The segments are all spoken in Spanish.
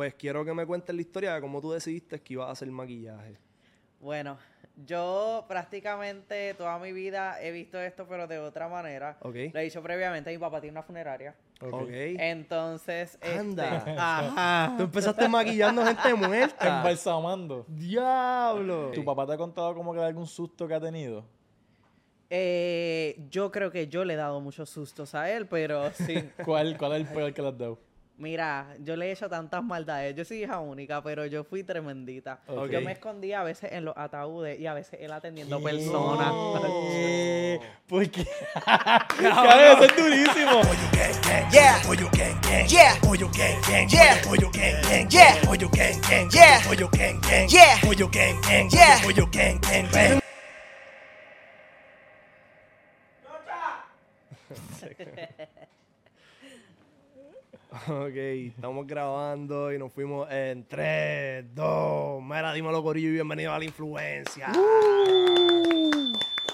Pues quiero que me cuentes la historia de cómo tú decidiste que ibas a hacer maquillaje. Bueno, yo prácticamente toda mi vida he visto esto, pero de otra manera. Ok. Lo he dicho previamente, mi papá tiene una funeraria. Ok. Ok. Entonces, este, Anda. ajá. Tú empezaste maquillando gente muerta. Embalsamando. Diablo. ¿Tu papá te ha contado como que algún susto que ha tenido? Eh, yo creo que yo le he dado muchos sustos a él, pero sí. ¿Cuál, cuál es el peor que le has dado? Mira, yo le he hecho tantas maldades. Yo soy hija única, pero yo fui tremendita. Yo me escondía a veces en los ataúdes y a veces él atendiendo personas. ¿Qué? ¿Por qué? Cabrón, eso es durísimo. Yeah. Yeah. Yeah. Yeah. Yeah. Ok, estamos grabando y nos fuimos en 3, 2. Mira, dímelo, Corillo, y bienvenido a la influencia.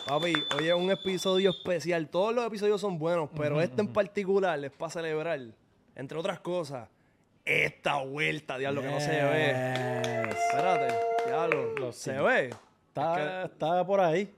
Papi, hoy es un episodio especial. Todos los episodios son buenos, pero este en particular es para celebrar, entre otras cosas, esta vuelta, diablo, que no se ve. Yes. Espérate, diablo, Lo ¿se ve? Está, está por ahí.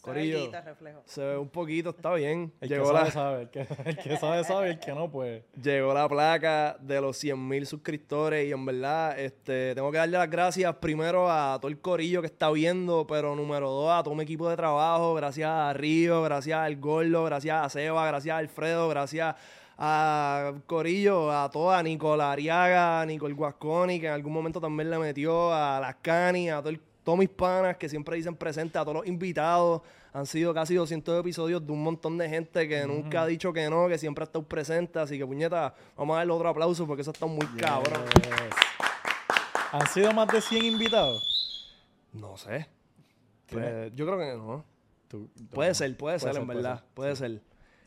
Corillo. Se ve el reflejo. Se ve un poquito, está bien. El Llegó que la, sabe, sabe. El que, el que sabe, sabe. El que no, pues. Llegó la placa de los 100 mil suscriptores y en verdad este, tengo que darle las gracias primero a todo el corillo que está viendo, pero número dos a todo mi equipo de trabajo, gracias a Río, gracias al Gordo, gracias a Seba, gracias a Alfredo, gracias a Corillo, a toda a Nicola Ariaga, a Nicole Guasconi, que en algún momento también le metió, a las Cani, a todo el- todos mis panas que siempre dicen presente, a todos los invitados. Han sido casi 200 episodios de un montón de gente que nunca ha dicho que no, que siempre ha estado presente. Así que, puñeta, vamos a darle otro aplauso porque eso está muy cabrón. ¿Han sido más de 100 invitados? No sé. ¿Tiene- Pues, yo creo que no. Tú- Puede ser, puede, ser, en puede verdad. ser, Puede sí. ser.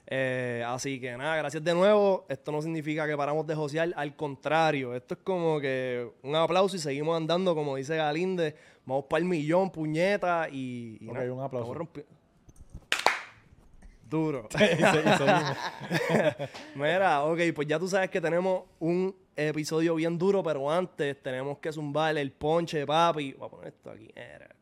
Eh, así que nada, gracias de nuevo. Esto no significa que paramos de josear. Al contrario, esto es como que un aplauso y seguimos andando, como dice Galinde. Vamos para el millón, puñeta. Y, y Ok, nada, un aplauso. Duro. Mira, ok, pues ya tú sabes que tenemos un episodio bien duro, pero antes tenemos que zumbar el ponche, papi. Voy a poner esto aquí. era.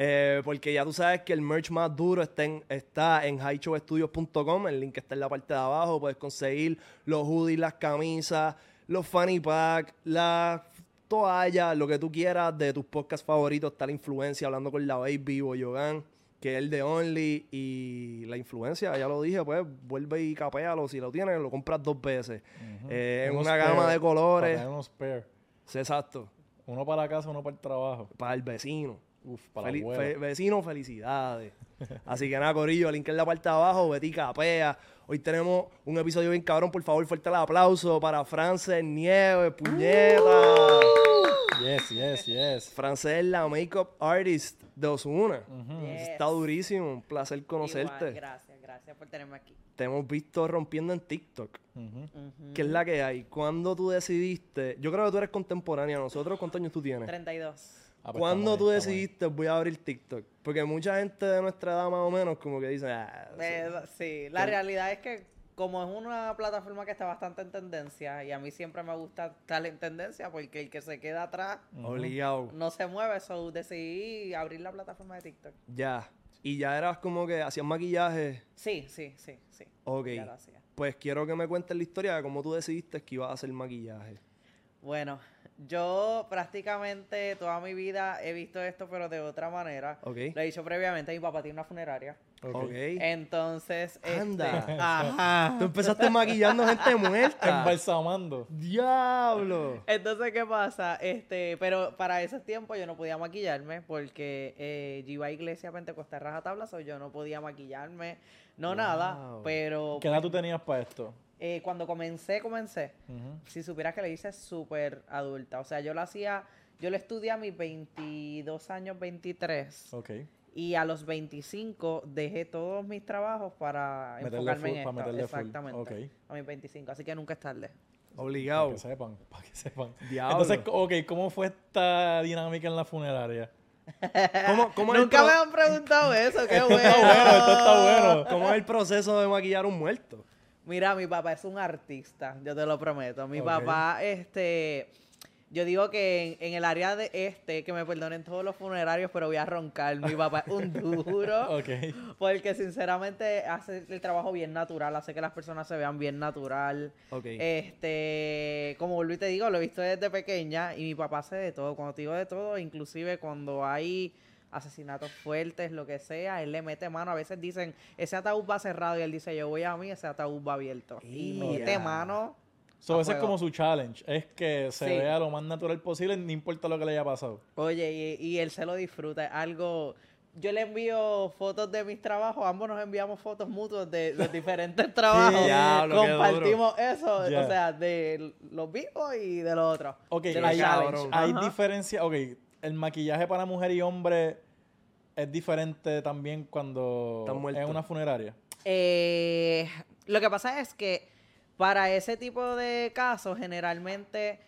Eh, porque ya tú sabes que el merch más duro está en, está en highshowstudios.com. El link está en la parte de abajo. Puedes conseguir los hoodies, las camisas, los fanny pack, las toallas, lo que tú quieras de tus podcasts favoritos. Está la influencia hablando con la Baby Boyogan, que es el de Only. Y la influencia, ya lo dije, pues vuelve y capéalo. Si lo tienes, lo compras dos veces. Eh, en una gama de colores. Para unos. Sí, exacto. Uno para la casa, uno para el trabajo. Para el vecino. Uf, para abuela. fe- vecino, felicidades. Así que nada, Corillo, link en la parte de abajo, Betty Capea. Hoy tenemos un episodio bien cabrón, por favor, fuerte el aplauso para Frances Nieves, puñeta. Yes, yes, yes. Frances es la makeup artist de Osuna. Yes. Está durísimo, un placer conocerte. Igual, gracias, gracias por tenerme aquí. Te hemos visto rompiendo en TikTok. Ujú. Ujú. ¿Qué es la que hay? ¿Cuándo tú decidiste? Yo creo que tú eres contemporánea a nosotros. ¿Cuántos años tú tienes? 32. Ah, pues ¿Cuándo tú decidiste voy a abrir TikTok? Porque mucha gente de nuestra edad más o menos como que dice, ah, sí". Eh, sí, la realidad es que como es una plataforma que está bastante en tendencia y a mí siempre me gusta estar en tendencia porque el que se queda atrás obligado. no se mueve, so decidí abrir la plataforma de TikTok. Ya. Y ya eras como que hacías maquillaje. Sí, sí, sí, sí. Ok. Ya lo hacía. Pues quiero que me cuentes la historia de cómo tú decidiste que ibas a hacer maquillaje. Bueno, yo prácticamente toda mi vida he visto esto, pero de otra manera. Ok. Lo he dicho previamente, mi papá tiene una funeraria. Ok. Ok. Entonces, este, Anda. ajá. Tú empezaste maquillando gente muerta. Embalsamando. Diablo. Entonces, ¿qué pasa? Este, pero para ese tiempo yo no podía maquillarme porque eh, yo iba a iglesia pentecostal rajatabla, so yo no podía maquillarme, no nada, pero ¿Qué edad tú tenías para esto? Eh, cuando comencé, comencé, si supieras que le hice súper adulta, o sea, yo lo hacía, yo lo estudié a mis 22 años, 23, Ok. y a los 25 dejé todos mis trabajos para Meterle enfocarme full- en para esto, exactamente, a mis 25, así que nunca es tarde. Obligado. Para que sepan, para que sepan. Diablo. Entonces, ok, ¿cómo fue esta dinámica en la funeraria? ¿Cómo, cómo Nunca me han preguntado eso, qué bueno. Está bueno, esto está bueno. ¿Cómo es el proceso de maquillar a un muerto? Mira, mi papá es un artista, yo te lo prometo. Mi papá, este, Yo digo que en, en el área de este, que me perdonen todos los funerarios, pero voy a roncar. Mi papá es un duro. Porque sinceramente hace el trabajo bien natural, hace que las personas se vean bien natural. Ok. Este, como y te digo, lo he visto desde pequeña y mi papá hace de todo. Cuando te digo de todo, inclusive cuando hay asesinatos fuertes, lo que sea, él le mete mano. A veces dicen, ese ataúd va cerrado y él dice, yo voy a mí, ese ataúd va abierto. Y Ya. mete mano. So, a ese es como su challenge. Es que se Sí. vea lo más natural posible, no importa lo que le haya pasado. Oye, y, y él se lo disfruta. Es algo. Yo le envío fotos de mis trabajos, ambos nos enviamos fotos mutuos de los diferentes trabajos. Diablo, qué Compartimos eso, Ya. o sea, de los vivos y de los otros. Ok, de los hay, hay Ajá. diferencia. Ok, el maquillaje para mujer y hombre es diferente también cuando es una funeraria. Eh, lo que pasa es que para ese tipo de casos generalmente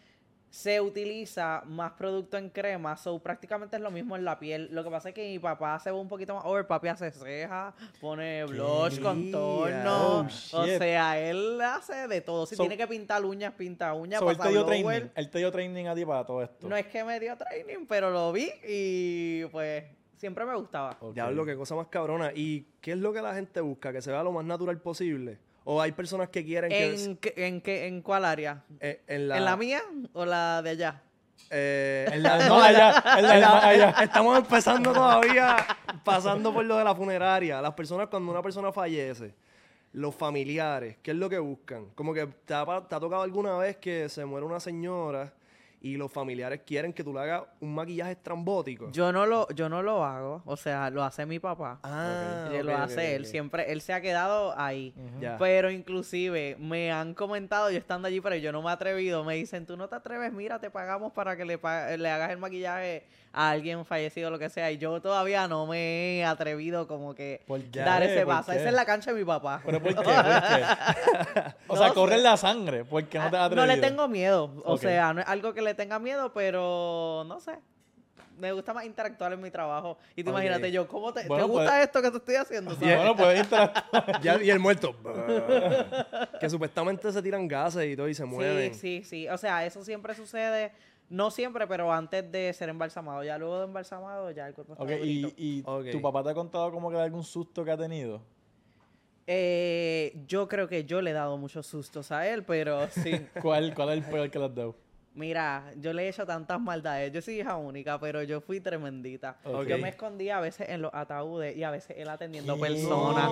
se utiliza más producto en crema, so prácticamente es lo mismo en la piel. Lo que pasa es que mi papá se ve un poquito más over, papi hace ceja, pone blush, contorno, Oh, o sea, él hace de todo. Si So- tiene que pintar uñas, pinta uñas, So, él, pasa te dio blower. training, él te dio training a ti para todo esto. No es que me dio training, pero lo vi y pues siempre me gustaba. Ok. Diablo, qué cosa más cabrona. ¿Y qué es lo que la gente busca? ¿Que se vea lo más natural posible? ¿O hay personas que quieren que... ¿En, qué- en, qué- ¿En cuál área? eh, en, la, ¿En la mía o la de allá? eh, en la- no, allá, en la- en la- allá. Estamos empezando todavía, pasando por lo de la funeraria. Las personas, cuando una persona fallece, los familiares, ¿qué es lo que buscan? Como que te ha, te ha tocado alguna vez que se muere una señora y los familiares quieren que tú le hagas un maquillaje estrambótico. Yo no lo, yo no lo hago, o sea, lo hace mi papá. ah, ok, lo hace él, siempre, él se ha quedado ahí. Ya. Pero inclusive me han comentado, yo estando allí, pero yo no me he atrevido, me dicen, tú no te atreves, mira, te pagamos para que le, pa- le hagas el maquillaje a alguien fallecido, lo que sea. Y yo todavía no me he atrevido como que dar ese ¿Por paso. Esa es la cancha de mi papá. ¿Pero por qué? ¿Por qué? o sea, No corre la sangre. porque no te has Ah, no le atrevido? tengo miedo, o sea, no es algo que le tenga miedo, pero no sé. Me gusta más interactuar en mi trabajo. Y te imagínate yo, ¿cómo te, Bueno, ¿te gusta pues- esto que te estoy haciendo? ¿sabes? Bueno, puedes interactuar. Ya- y el muerto. que supuestamente se tiran gases y todo y se mueven. Sí, sí, sí. O sea, eso siempre sucede, no siempre, pero antes de ser embalsamado. Ya luego de embalsamado, ya el cuerpo está Ok, y, y tu papá te ha contado como que de algún susto que ha tenido. Eh, yo creo que yo le he dado muchos sustos a él, pero sí. ¿Cuál, cuál es el peor que le has dado? Mira, yo le he hecho tantas maldades. Yo soy hija única, pero yo fui tremendita. Yo me escondía a veces en los ataúdes y a veces él atendiendo personas.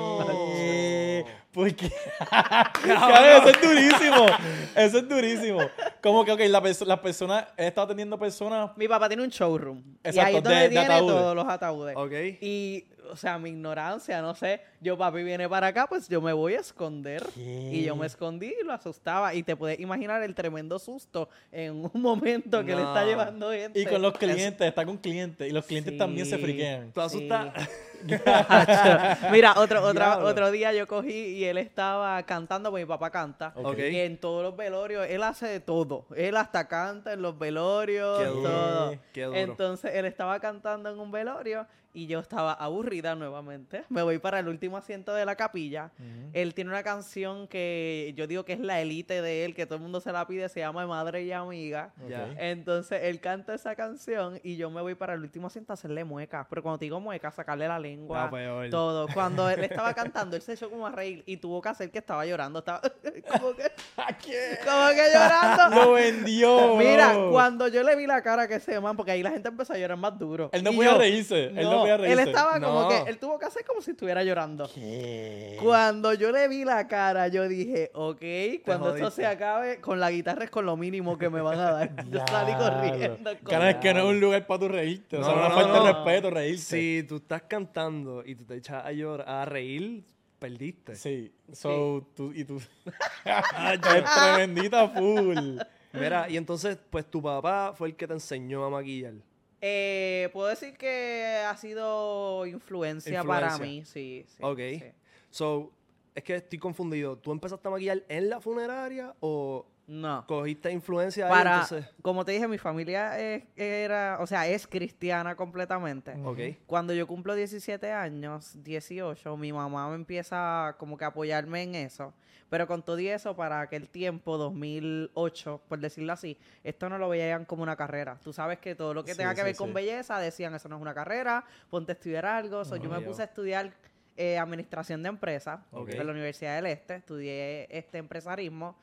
¿Qué? ¿Por qué? Eso es durísimo. Eso es durísimo. Como que, ok, la perso- las personas, he estado atendiendo personas. Mi papá tiene un showroom. y Exacto, ahí es donde de- de tiene ataúdes. todos los ataúdes. Ok. Y, o sea, mi ignorancia, no sé. Yo, papi, viene para acá, pues yo me voy a esconder. Y yo me escondí y lo asustaba. Y te puedes imaginar el tremendo susto en un momento que le está No. llevando gente. Y con los clientes, está con clientes. Y los clientes Sí. también se friquean. Tú asustas. Mira, otro, otra, otro día yo cogí y él estaba cantando, porque mi papá canta. Ok. Y en todos los velorios, él hace de todo. Él hasta canta en los velorios, Qué duro. todo. Qué duro. Entonces, él estaba cantando en un velorio y yo estaba aburrida nuevamente. Me voy para el último asiento de la capilla. Él tiene una canción que yo digo que es la élite de él, que todo el mundo se la pide, se llama Madre y Amiga. Entonces él canta esa canción y yo me voy para el último asiento a hacerle muecas. Pero cuando te digo muecas, sacarle la lengua, peor. todo. Cuando él estaba cantando, él se echó como a reír y tuvo que hacer que estaba llorando. Estaba como que, como que llorando. Lo vendió. Mira, cuando yo le vi la cara que ese man, porque ahí la gente empezó a llorar más duro. Él no podía yo, reírse. Él no él estaba como No. que, él tuvo que hacer como si estuviera llorando. ¿Qué? Cuando yo le vi la cara, yo dije, ok, cuando esto se acabe, con la guitarra es con lo mínimo que me van a dar. Yo salí corriendo. con- Cara, es que no es un lugar para tu reírte. o sea, No, no, falta no. de respeto reírse. Si tú estás cantando y tú te echas a llorar, a reír, perdiste. Sí. So, tú, y tú. es tremendita full. Mira, y entonces, pues tu papá fue el que te enseñó a maquillar. Eh, Puedo decir que ha sido influencia, para mí, sí. sí, ok. sí. So, es que estoy confundido. ¿Tú empezaste a maquillar en la funeraria o No. Cogiste influencia ahí, Para, entonces... como te dije, mi familia es, era, o sea, es cristiana completamente. Ok. Cuando yo cumplo 17 años, 18, mi mamá me empieza como que a apoyarme en eso. Pero con todo y eso, para aquel tiempo, 2008, por decirlo así, esto no lo veían como una carrera. Tú sabes que todo lo que Sí, tenga que sí, ver con sí. belleza, decían, eso no es una carrera, ponte a estudiar algo. So, yo me ya. puse a estudiar eh, administración de empresas Ok. en la Universidad del Este. Estudié este empresarismo.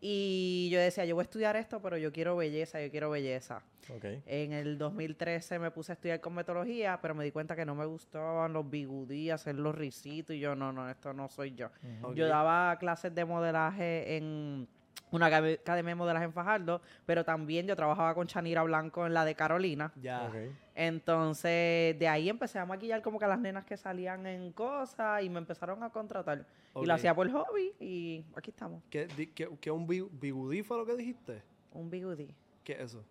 Y yo decía, yo voy a estudiar esto, pero yo quiero belleza, yo quiero belleza. En el 2013 me puse a estudiar cosmetología, pero me di cuenta que no me gustaban los bigudí, hacer los risitos y yo, no, no, esto no soy yo. Yo daba clases de modelaje en una academia de modelaje en Fajardo, pero también yo trabajaba con Chanira Blanco en la de Carolina. Ya. Ok. Entonces, de ahí empecé a maquillar como que a las nenas que salían en cosas y me empezaron a contratar. Y lo hacía por hobby y aquí estamos. ¿Qué, qué, qué un bi- bigudí fue lo que dijiste? Un bigudí. ¿Qué es eso?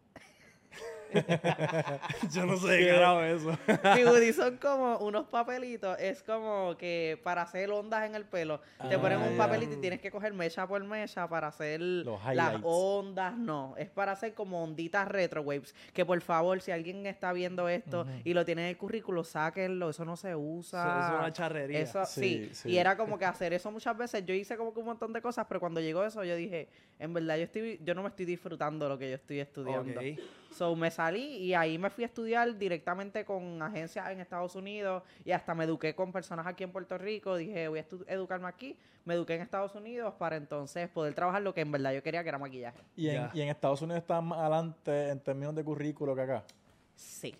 Yo no sé qué es eso. Bigudí son como unos papelitos. Es como que para hacer ondas en el pelo, te Ah, ponen un ya. papelito y tienes que coger mecha por mecha para hacer las ondas. No, es para hacer como onditas retro waves. Que por favor, si alguien está viendo esto y lo tiene en el currículo, sáquenlo. Eso no se usa. Eso es una charrería. Eso, Sí, sí, sí. Y era como que hacer eso muchas veces. Yo hice como que un montón de cosas, pero cuando llegó eso, yo dije, en verdad, yo estoy, yo no me estoy disfrutando lo que yo estoy estudiando. Ok. So me salí y ahí me fui a estudiar directamente con agencias en Estados Unidos y hasta me eduqué con personas aquí en Puerto Rico. Dije, voy a educarme aquí. Me eduqué en Estados Unidos para entonces poder trabajar lo que en verdad yo quería, que era maquillaje. ¿Y en, Ya. y en Estados Unidos estaban más adelante en términos de currículo que acá. Sí.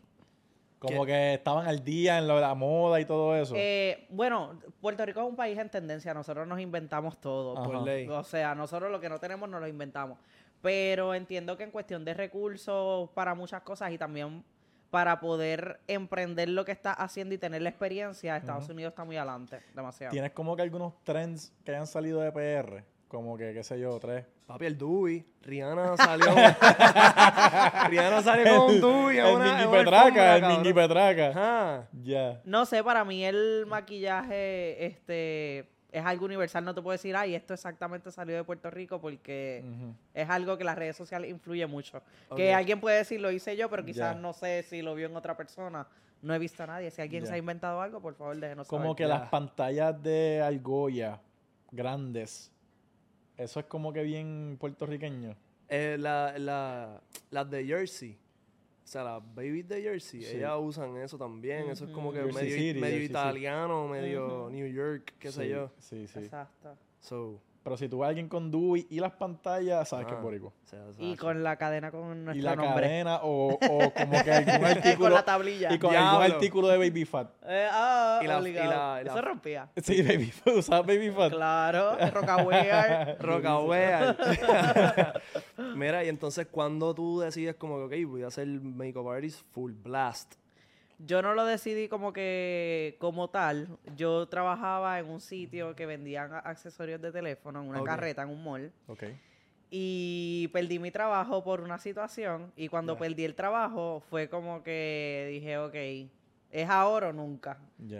Como que estaban al día en lo de la moda y todo eso. Eh, bueno, Puerto Rico es un país en tendencia. Nosotros nos inventamos todo. Por ley. O sea, nosotros lo que no tenemos nos lo inventamos. Pero entiendo que en cuestión de recursos para muchas cosas y también para poder emprender lo que estás haciendo y tener la experiencia, Estados Unidos está muy adelante, demasiado. Tienes como que algunos trends que hayan salido de PR. Como que, qué sé yo, tres. Papi, el Dewey. Rihanna salió. Rihanna salió con un Dewey. el Mingy Petraca, el Mingy. Petraca. Ya. No sé, para mí el maquillaje este es algo universal. No te puedo decir, ay, esto exactamente salió de Puerto Rico porque es algo que las redes sociales influye mucho. Que alguien puede decir, lo hice yo, pero quizás no sé si lo vio en otra persona. No he visto a nadie. Si alguien se ha inventado algo, por favor, déjenos Como saber. que las pantallas de argolla grandes. Eso es como que bien puertorriqueño. Eh, la, la, las de Jersey. O sea, las babies de Jersey, Sí. ellas usan eso también. Eso es como que Jersey medio, City, medio italiano, medio. New York, qué sé yo. Sí, sí. Exacto. So, Pero si tú ves a alguien con Dewey y las pantallas, sabes que ah, es boricua. o sea, o sea, Y con la cadena con Y nuestro la nombre. cadena o, o como que algún artículo. con la tablilla. y con algún Diablo. artículo de Baby Fat. Eh, ah, Y la- y obligado. la- y la- Eso rompía. Sí, Baby Fat. ¿Usabas Baby Fat? Claro, Rocawear. Rocawear. Mira, y entonces, cuando tú decides como que, ok, voy a hacer makeup artist full blast? Yo no lo decidí como que como tal. Yo trabajaba en un sitio que vendían a- accesorios de teléfono, en una carreta, en un mall. Ok. Y perdí mi trabajo por una situación. Y cuando perdí el trabajo, fue como que dije, ok, ¿es ahora o nunca?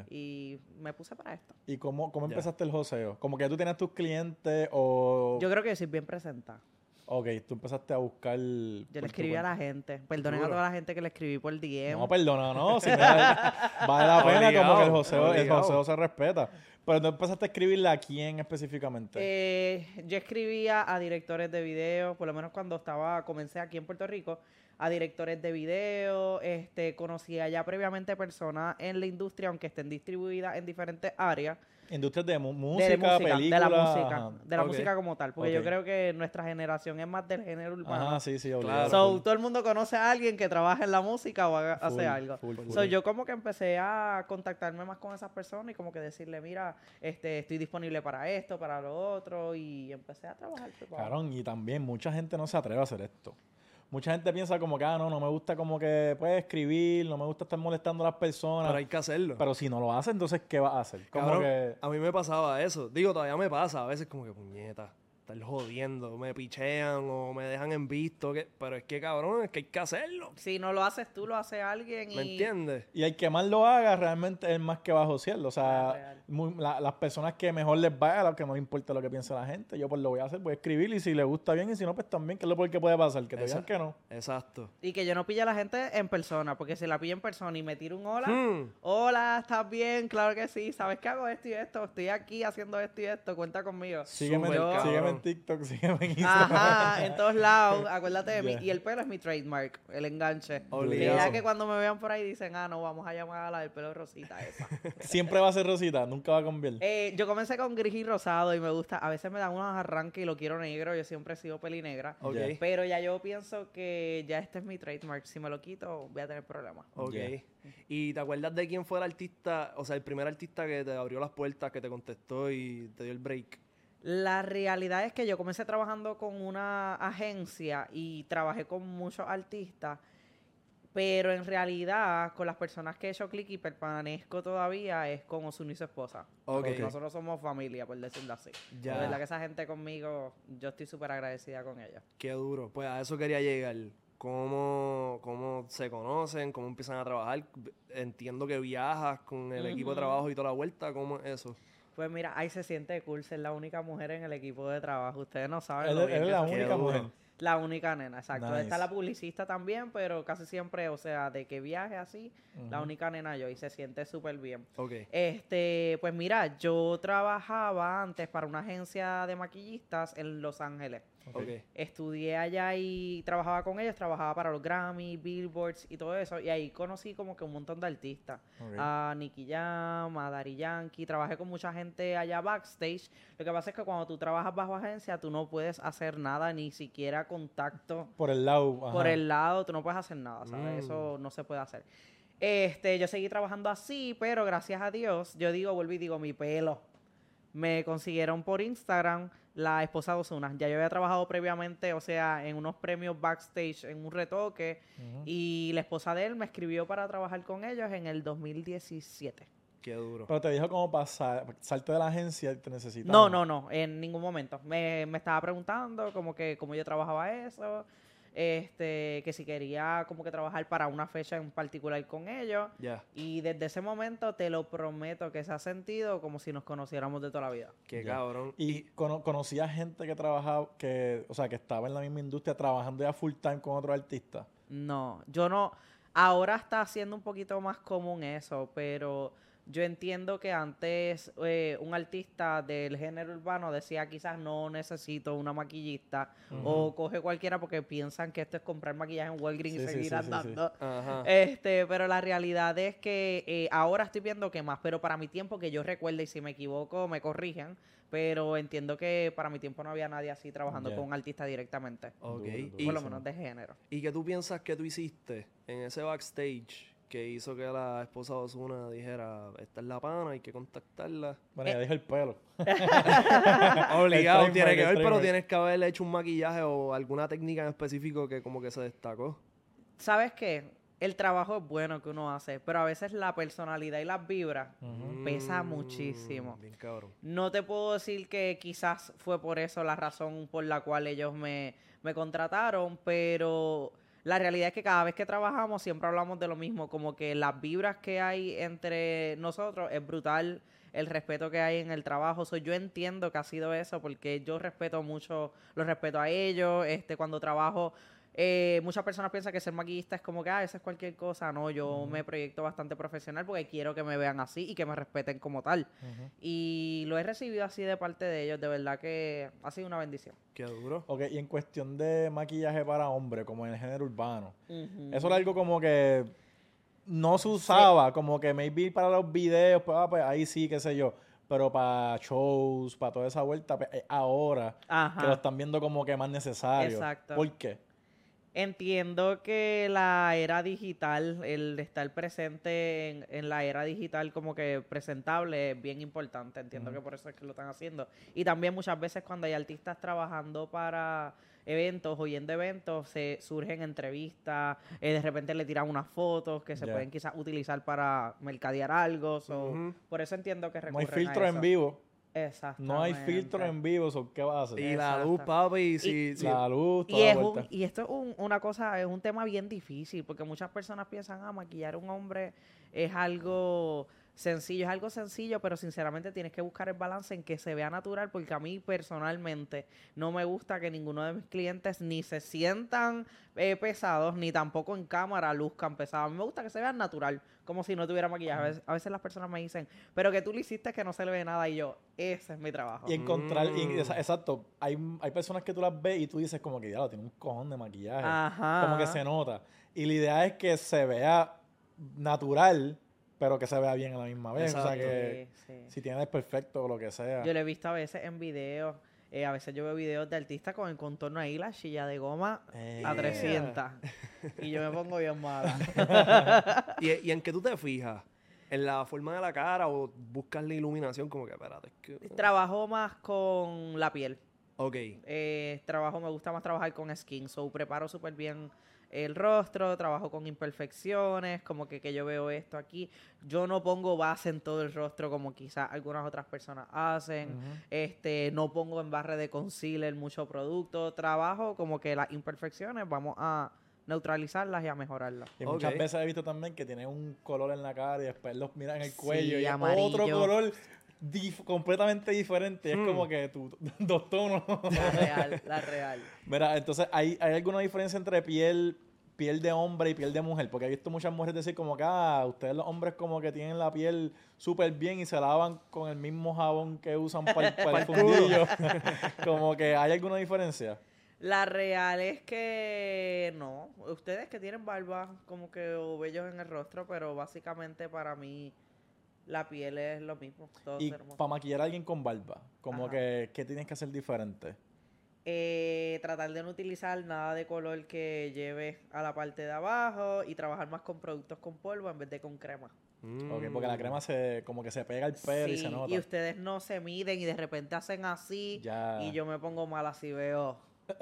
Y me puse para esto. ¿Y cómo, cómo empezaste el joseo? ¿Como que tú tenías tus clientes o...? Yo creo que soy bien presentada. Ok, tú empezaste a buscar... Yo le escribí a la gente. Perdonen a toda la gente que le escribí por DM. No, perdona, no. Si mira, vale la pena Obligado, como que el joseo, el joseo se respeta. Pero tú empezaste a escribirle a quién específicamente. Eh, yo escribía a directores de video, por lo menos cuando estaba, comencé aquí en Puerto Rico, a directores de video, este, conocía ya previamente personas en la industria, aunque estén distribuidas en diferentes áreas, Industrias de de, música, película. de la música, ajá. de la música como tal, porque yo creo que nuestra generación es más del género urbano. Ajá, sí, sí, Claro. obligado. So, todo el mundo conoce a alguien que trabaja en la música o haga- hace algo. full, full. So, yo como que empecé a contactarme más con esas personas y como que decirle, mira, este, estoy disponible para esto, para lo otro, y empecé a trabajar. Cabrón, y también mucha gente no se atreve a hacer esto. Mucha gente piensa como que, ah, no, no me gusta como que puedes escribir, no me gusta estar molestando a las personas. Pero hay que hacerlo. Pero si no lo haces, entonces, ¿qué vas a hacer? Como Cabrón, que... A mí me pasaba eso. Digo, todavía me pasa. A veces como que puñeta. Estar jodiendo. Me pichean o me dejan en visto. Que, pero es que, cabrón, es que hay que hacerlo. Si no lo haces tú, lo hace alguien y... ¿Me entiendes? Y el que más lo haga realmente es más que bajo cielo. O Ah, sea, muy- la- las personas que mejor les vaya, a que no importa lo que piense la gente, yo pues lo voy a hacer, voy a escribir y si le gusta bien y si no, pues también, que es lo peor que puede pasar, que te digan que no. Exacto. Y que yo no pille a la gente en persona, porque si la pillo en persona y me tiro un hola, Hmm. hola, ¿estás bien? Claro que sí, ¿sabes que hago esto y esto? Estoy aquí haciendo esto y esto, cuenta conmigo. Sígueme, Súper sígueme en TikTok, sígueme en Instagram. Ajá, en todos lados, acuérdate de mí. Ya. Y el pelo es mi trademark, el enganche. Obligado. Que ya que cuando me vean por ahí dicen, ah, no, vamos a llamar a la del pelo rosita esa. Siempre va a ser rosita, nunca va a cambiar. Eh, yo comencé con gris y rosado y me gusta, a veces me dan unos arranques y lo quiero negro, yo siempre he sido pelinegra. Ok. Ya. Pero ya yo pienso que ya este es mi trademark. Si me lo quito, voy a tener problemas. Ok. ¿Y te acuerdas de quién fue el artista, o sea, el primer artista que te abrió las puertas, que te contestó y te dio el break? La realidad es que yo comencé trabajando con una agencia y trabajé con muchos artistas, pero en realidad con las personas que he hecho clic y permanezco todavía es con Osuna y su esposa. Ok. Nosotros somos familia, por decirlo así. Ya. De verdad que esa gente conmigo, yo estoy súper agradecida con ellos. Qué duro. Pues a eso quería llegar. ¿Cómo, ¿Cómo se conocen? ¿Cómo empiezan a trabajar? Entiendo que viajas con el equipo de trabajo y toda la vuelta. ¿Cómo es eso? Pues mira, ahí se siente cool ser la única mujer en el equipo de trabajo. Ustedes no saben. Él, lo bien él que la única duro. mujer. La única nena, exacto. Nice. Está la publicista también, pero casi siempre, o sea, de que viaje así, la única nena yo y se siente súper bien. Ok. Este, pues mira, yo trabajaba antes para una agencia de maquillistas en Los Ángeles. Estudié allá y trabajaba con ellos, trabajaba para los Grammy, Billboards y todo eso. Y ahí conocí como que un montón de artistas. Ok. A Nicky Jam, a Daddy Yankee. Trabajé con mucha gente allá backstage. Lo que pasa es que cuando tú trabajas bajo agencia, tú no puedes hacer nada, ni siquiera contacto Por el lado. ajá. por el lado, tú no puedes hacer nada, Mm. ¿sabes? Eso no se puede hacer. Este, yo seguí trabajando así, pero gracias a Dios, yo digo, vuelvo y digo, mi pelo. Me consiguieron por Instagram la esposa de Ozuna. Ya yo había trabajado previamente, o sea, en unos premios backstage, en un retoque, y la esposa de él me escribió para trabajar con ellos en el 2017. Qué duro. Pero te dijo cómo pasar, salte de la agencia y te necesitas. No, no, no, en ningún momento. Me, me estaba preguntando como que cómo yo trabajaba eso, este, que si quería como que trabajar para una fecha en particular con ellos. Ya. Y desde ese momento te lo prometo que se ha sentido como si nos conociéramos de toda la vida. Qué cabrón. Y cono- conocía gente que trabajaba, que, o sea, que estaba en la misma industria trabajando ya full time con otros artistas. No, yo no. Ahora está siendo un poquito más común eso, pero yo entiendo que antes eh, un artista del género urbano decía quizás no necesito una maquillista o coge cualquiera porque piensan que esto es comprar maquillaje en Walgreens Sí, y sí, seguir sí, sí, sí. andando. Este, pero la realidad es que eh, ahora estoy viendo que más, pero para mi tiempo que yo recuerde y si me equivoco me corrijan, pero entiendo que para mi tiempo no había nadie así trabajando con un artista directamente, ok. Duro, ¿Y, por lo menos de género. ¿Y qué tú piensas que tú hiciste en ese backstage que hizo que la esposa de Ozuna dijera, esta es la pana, hay que contactarla? Bueno, Eh. ya dijo el pelo. Obligado, El tiene que ver, pero tienes que haberle hecho un maquillaje o alguna técnica en específico que como que se destacó. ¿Sabes qué? El trabajo es bueno que uno hace, pero a veces la personalidad y las vibras pesa Mm, muchísimo. Bien cabrón. No te puedo decir que quizás fue por eso la razón por la cual ellos me, me contrataron, pero la realidad es que cada vez que trabajamos siempre hablamos de lo mismo, como que las vibras que hay entre nosotros es brutal, el respeto que hay en el trabajo. So, yo entiendo que ha sido eso porque yo respeto mucho, los respeto a ellos, este, cuando trabajo. Eh, muchas personas piensan que ser maquillista es como que, ah, eso es cualquier cosa. No, yo me proyecto bastante profesional porque quiero que me vean así y que me respeten como tal. Y lo he recibido así de parte de ellos. De verdad que ha sido una bendición. Qué duro. Ok, y en cuestión de maquillaje para hombre, como en el género urbano, eso era algo como que no se usaba, como que maybe para los videos, pues, ah, pues ahí sí, qué sé yo. Pero para shows, para toda esa vuelta, pues, es ahora Ajá. que lo están viendo como que más necesario. Exacto. ¿Por qué? Entiendo que la era digital, el estar presente en, en la era digital como que presentable es bien importante. Entiendo que por eso es que lo están haciendo. Y también muchas veces cuando hay artistas trabajando para eventos o yendo eventos, se surgen entrevistas, eh, de repente le tiran unas fotos que se pueden quizás utilizar para mercadear algo. so. Por eso entiendo que recurren a filtro en vivo. Exacto. No hay filtro en vivo, so, ¿qué vas a hacer? Y la luz, papi, si, si- La luz, Y, es la un- y esto es un- una cosa, es un tema bien difícil, porque muchas personas piensan, ah, maquillar a un hombre es algo sencillo, es algo sencillo, pero sinceramente tienes que buscar el balance en que se vea natural, porque a mí personalmente no me gusta que ninguno de mis clientes ni se sientan eh, pesados, ni tampoco en cámara luzcan pesados. A mí me gusta que se vean natural, como si no tuviera maquillaje. A veces, a veces las personas me dicen, pero que tú le hiciste que no se le ve nada, y yo, ese es mi trabajo. Y encontrar, Mm. exacto, hay, hay personas que tú las ves y tú dices como que ya lo tiene un cojón de maquillaje. Ajá. Como que se nota. Y la idea es que se vea natural, pero que se vea bien a la misma vez. O sea que Sí, sí. si tienes perfecto o lo que sea. Yo lo he visto a veces en videos. eh, a veces yo veo videos de artistas con el contorno ahí, la chilla de goma a Eh. 300. y yo me pongo bien mala. ¿Y, y en qué tú te fijas? ¿En la forma de la cara o buscas la iluminación? Como que, espérate, es que... Trabajo más con la piel. Ok. Eh, trabajo, me gusta más trabajar con skin. So, preparo súper bien el rostro, trabajo con imperfecciones, como que, que yo veo esto aquí. Yo no pongo base en todo el rostro como quizás algunas otras personas hacen. Este, no pongo en barra de concealer mucho producto. Trabajo como que las imperfecciones vamos a neutralizarlas y a mejorarlas. Y muchas veces he visto también que tiene un color en la cara y después los miran en el cuello Sí, y amarillo. otro color dif- completamente diferente. Es Hmm. como que tú, dos tonos. La real, la real. Mira, entonces, ¿hay, ¿hay alguna diferencia entre piel piel de hombre y piel de mujer? Porque he visto muchas mujeres decir como que, ah, ustedes los hombres como que tienen la piel súper bien y se lavan con el mismo jabón que usan para el, para el fundillo. como que, ¿hay alguna diferencia? La real es que no. Ustedes que tienen barba como que o vellos en el rostro, pero básicamente para mí la piel es lo mismo. Todos Y para maquillar a alguien con barba, como Ajá. que, ¿qué tienes que hacer diferente? Eh, tratar de no utilizar nada de color que lleve a la parte de abajo y trabajar más con productos con polvo en vez de con crema. Ok, porque la crema se, como que se pega al pelo y se Sí, nota. y ustedes no se miden y de repente hacen así Ya. y yo me pongo mal así veo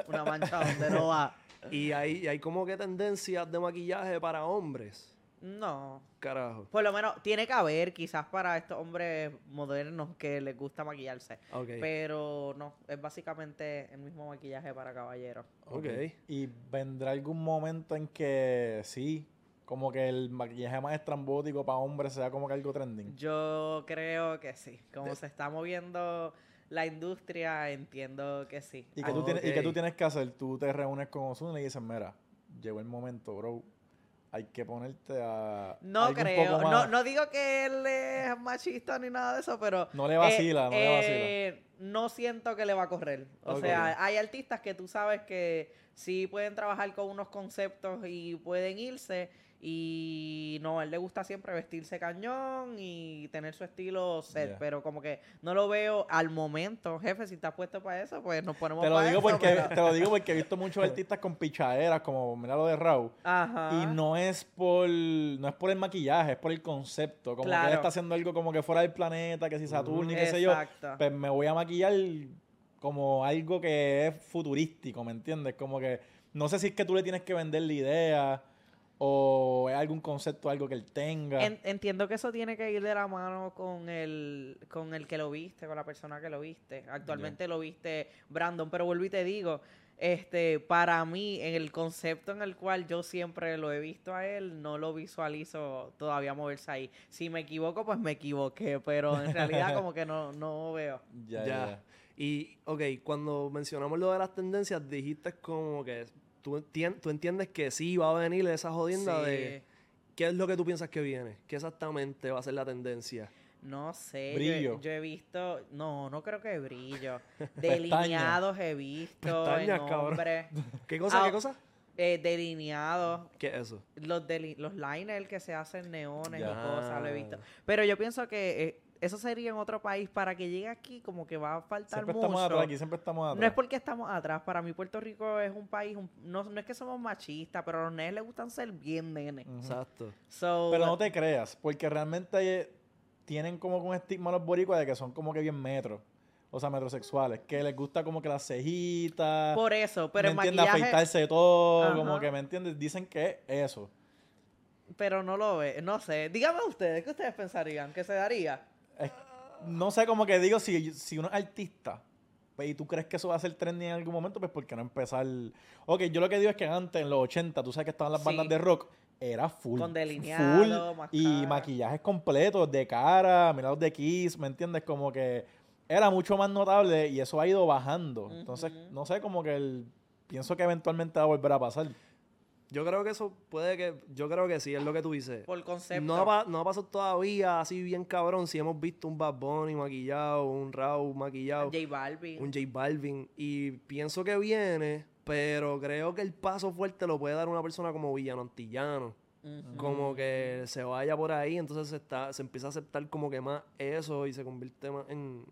una mancha donde no va. Y hay, y hay como que tendencias de maquillaje para hombres. No, Carajo. Por lo menos tiene que haber, quizás para estos hombres modernos que les gusta maquillarse. Pero no, es básicamente el mismo maquillaje para caballeros. Ok. Y vendrá algún momento en que sí, como que el maquillaje más estrambótico para hombres sea como que algo trending. Yo creo que sí. Como se está moviendo la industria, entiendo que sí. ¿Y que, Ah, tú tienes, ¿Y qué Ok. tú tienes que hacer? Tú te reúnes con Ozuna y dices, mira, llegó el momento, bro. Hay que ponerte a... No creo, no, no digo que él es machista ni nada de eso, pero... No le vacila, no le vacila. eh, no siento que le va a correr. O sea, hay artistas que tú sabes que sí pueden trabajar con unos conceptos y pueden irse. Y no, a él le gusta siempre vestirse cañón y tener su estilo. Ya. Pero como que no lo veo al momento. Jefe, si estás puesto para eso, pues nos ponemos Te lo, para digo eso, porque, pero- te lo digo porque he visto muchos artistas con pichaderas, como mira lo de Raúl. Ajá. Y no es por no es por el maquillaje, es por el concepto. Como que él está haciendo algo como que fuera del planeta, que si Saturno y qué sé yo. Exacto. Pues me voy a maquillar como algo que es futurístico, ¿me entiendes? Como que no sé si es que tú le tienes que vender la idea o es algún concepto, algo que él tenga. En- entiendo que eso tiene que ir de la mano con el, con el que lo viste, con la persona que lo viste. Actualmente lo viste Brandon, pero vuelvo y te digo, este, para mí, en el concepto en el cual yo siempre lo he visto a él, no lo visualizo todavía moverse ahí. Si me equivoco, pues me equivoqué, pero en realidad como que no, no veo. ya, Ya. ya. Y, ok, cuando mencionamos lo de las tendencias, dijiste como que tú, entien- tú entiendes que sí va a venir esa jodienda Sí. de qué es lo que tú piensas que viene, qué exactamente va a ser la tendencia. No sé, Brillo. Yo, yo he visto, no, no creo que brillo. Delineados he visto Pestañas, hombres. ¿Qué cosa, Ah, qué cosa? Eh, delineados, ¿Qué es eso? los, deli- los liners que se hacen neones y cosas, lo he visto. Pero yo pienso que eh, eso sería en otro país. Para que llegue aquí, como que va a faltar Siempre mucho. estamos atrás, aquí siempre estamos atrás. No es porque estamos atrás. Para mí, Puerto Rico es un país. un- no, no es que somos machistas, pero a los nenes les gustan ser bien nenes. Exacto. So, Pero no te creas, porque realmente tienen como que un estigma los boricuas de que son como que bien metros. O sea, metrosexuales. Que les gusta como que las cejitas. Por eso, pero ¿Me el entiendes? maquillaje. Afeitarse todo. Ajá. Como que, ¿me entiendes? Dicen que es eso. Pero no lo ve. No sé. Dígame ustedes, ¿qué ustedes pensarían? ¿Que se daría? No sé, como que digo, si, si uno es artista pues, y tú crees que eso va a ser trending en algún momento, pues ¿por qué no empezar? Ok, yo lo que digo es que antes, en los 80, tú sabes que estaban las Sí. bandas de rock, era full. Con delineado, full y maquillajes completos, de cara, mirados de Kiss, ¿me entiendes? Como que era mucho más notable y eso ha ido bajando. Entonces, no sé, como que el, pienso que eventualmente va a volver a pasar. Yo creo que eso puede que. Yo creo que sí, es lo que tú dices. Por concepto. No ha, no ha pasado todavía así bien cabrón si hemos visto un Bad Bunny maquillado, un Raw maquillado, J Balvin. un J Balvin. Y pienso que viene, pero creo que el paso fuerte lo puede dar una persona como Villano Antillano. Como que se vaya por ahí, entonces se, está, se empieza a aceptar como que más eso y se convierte más en,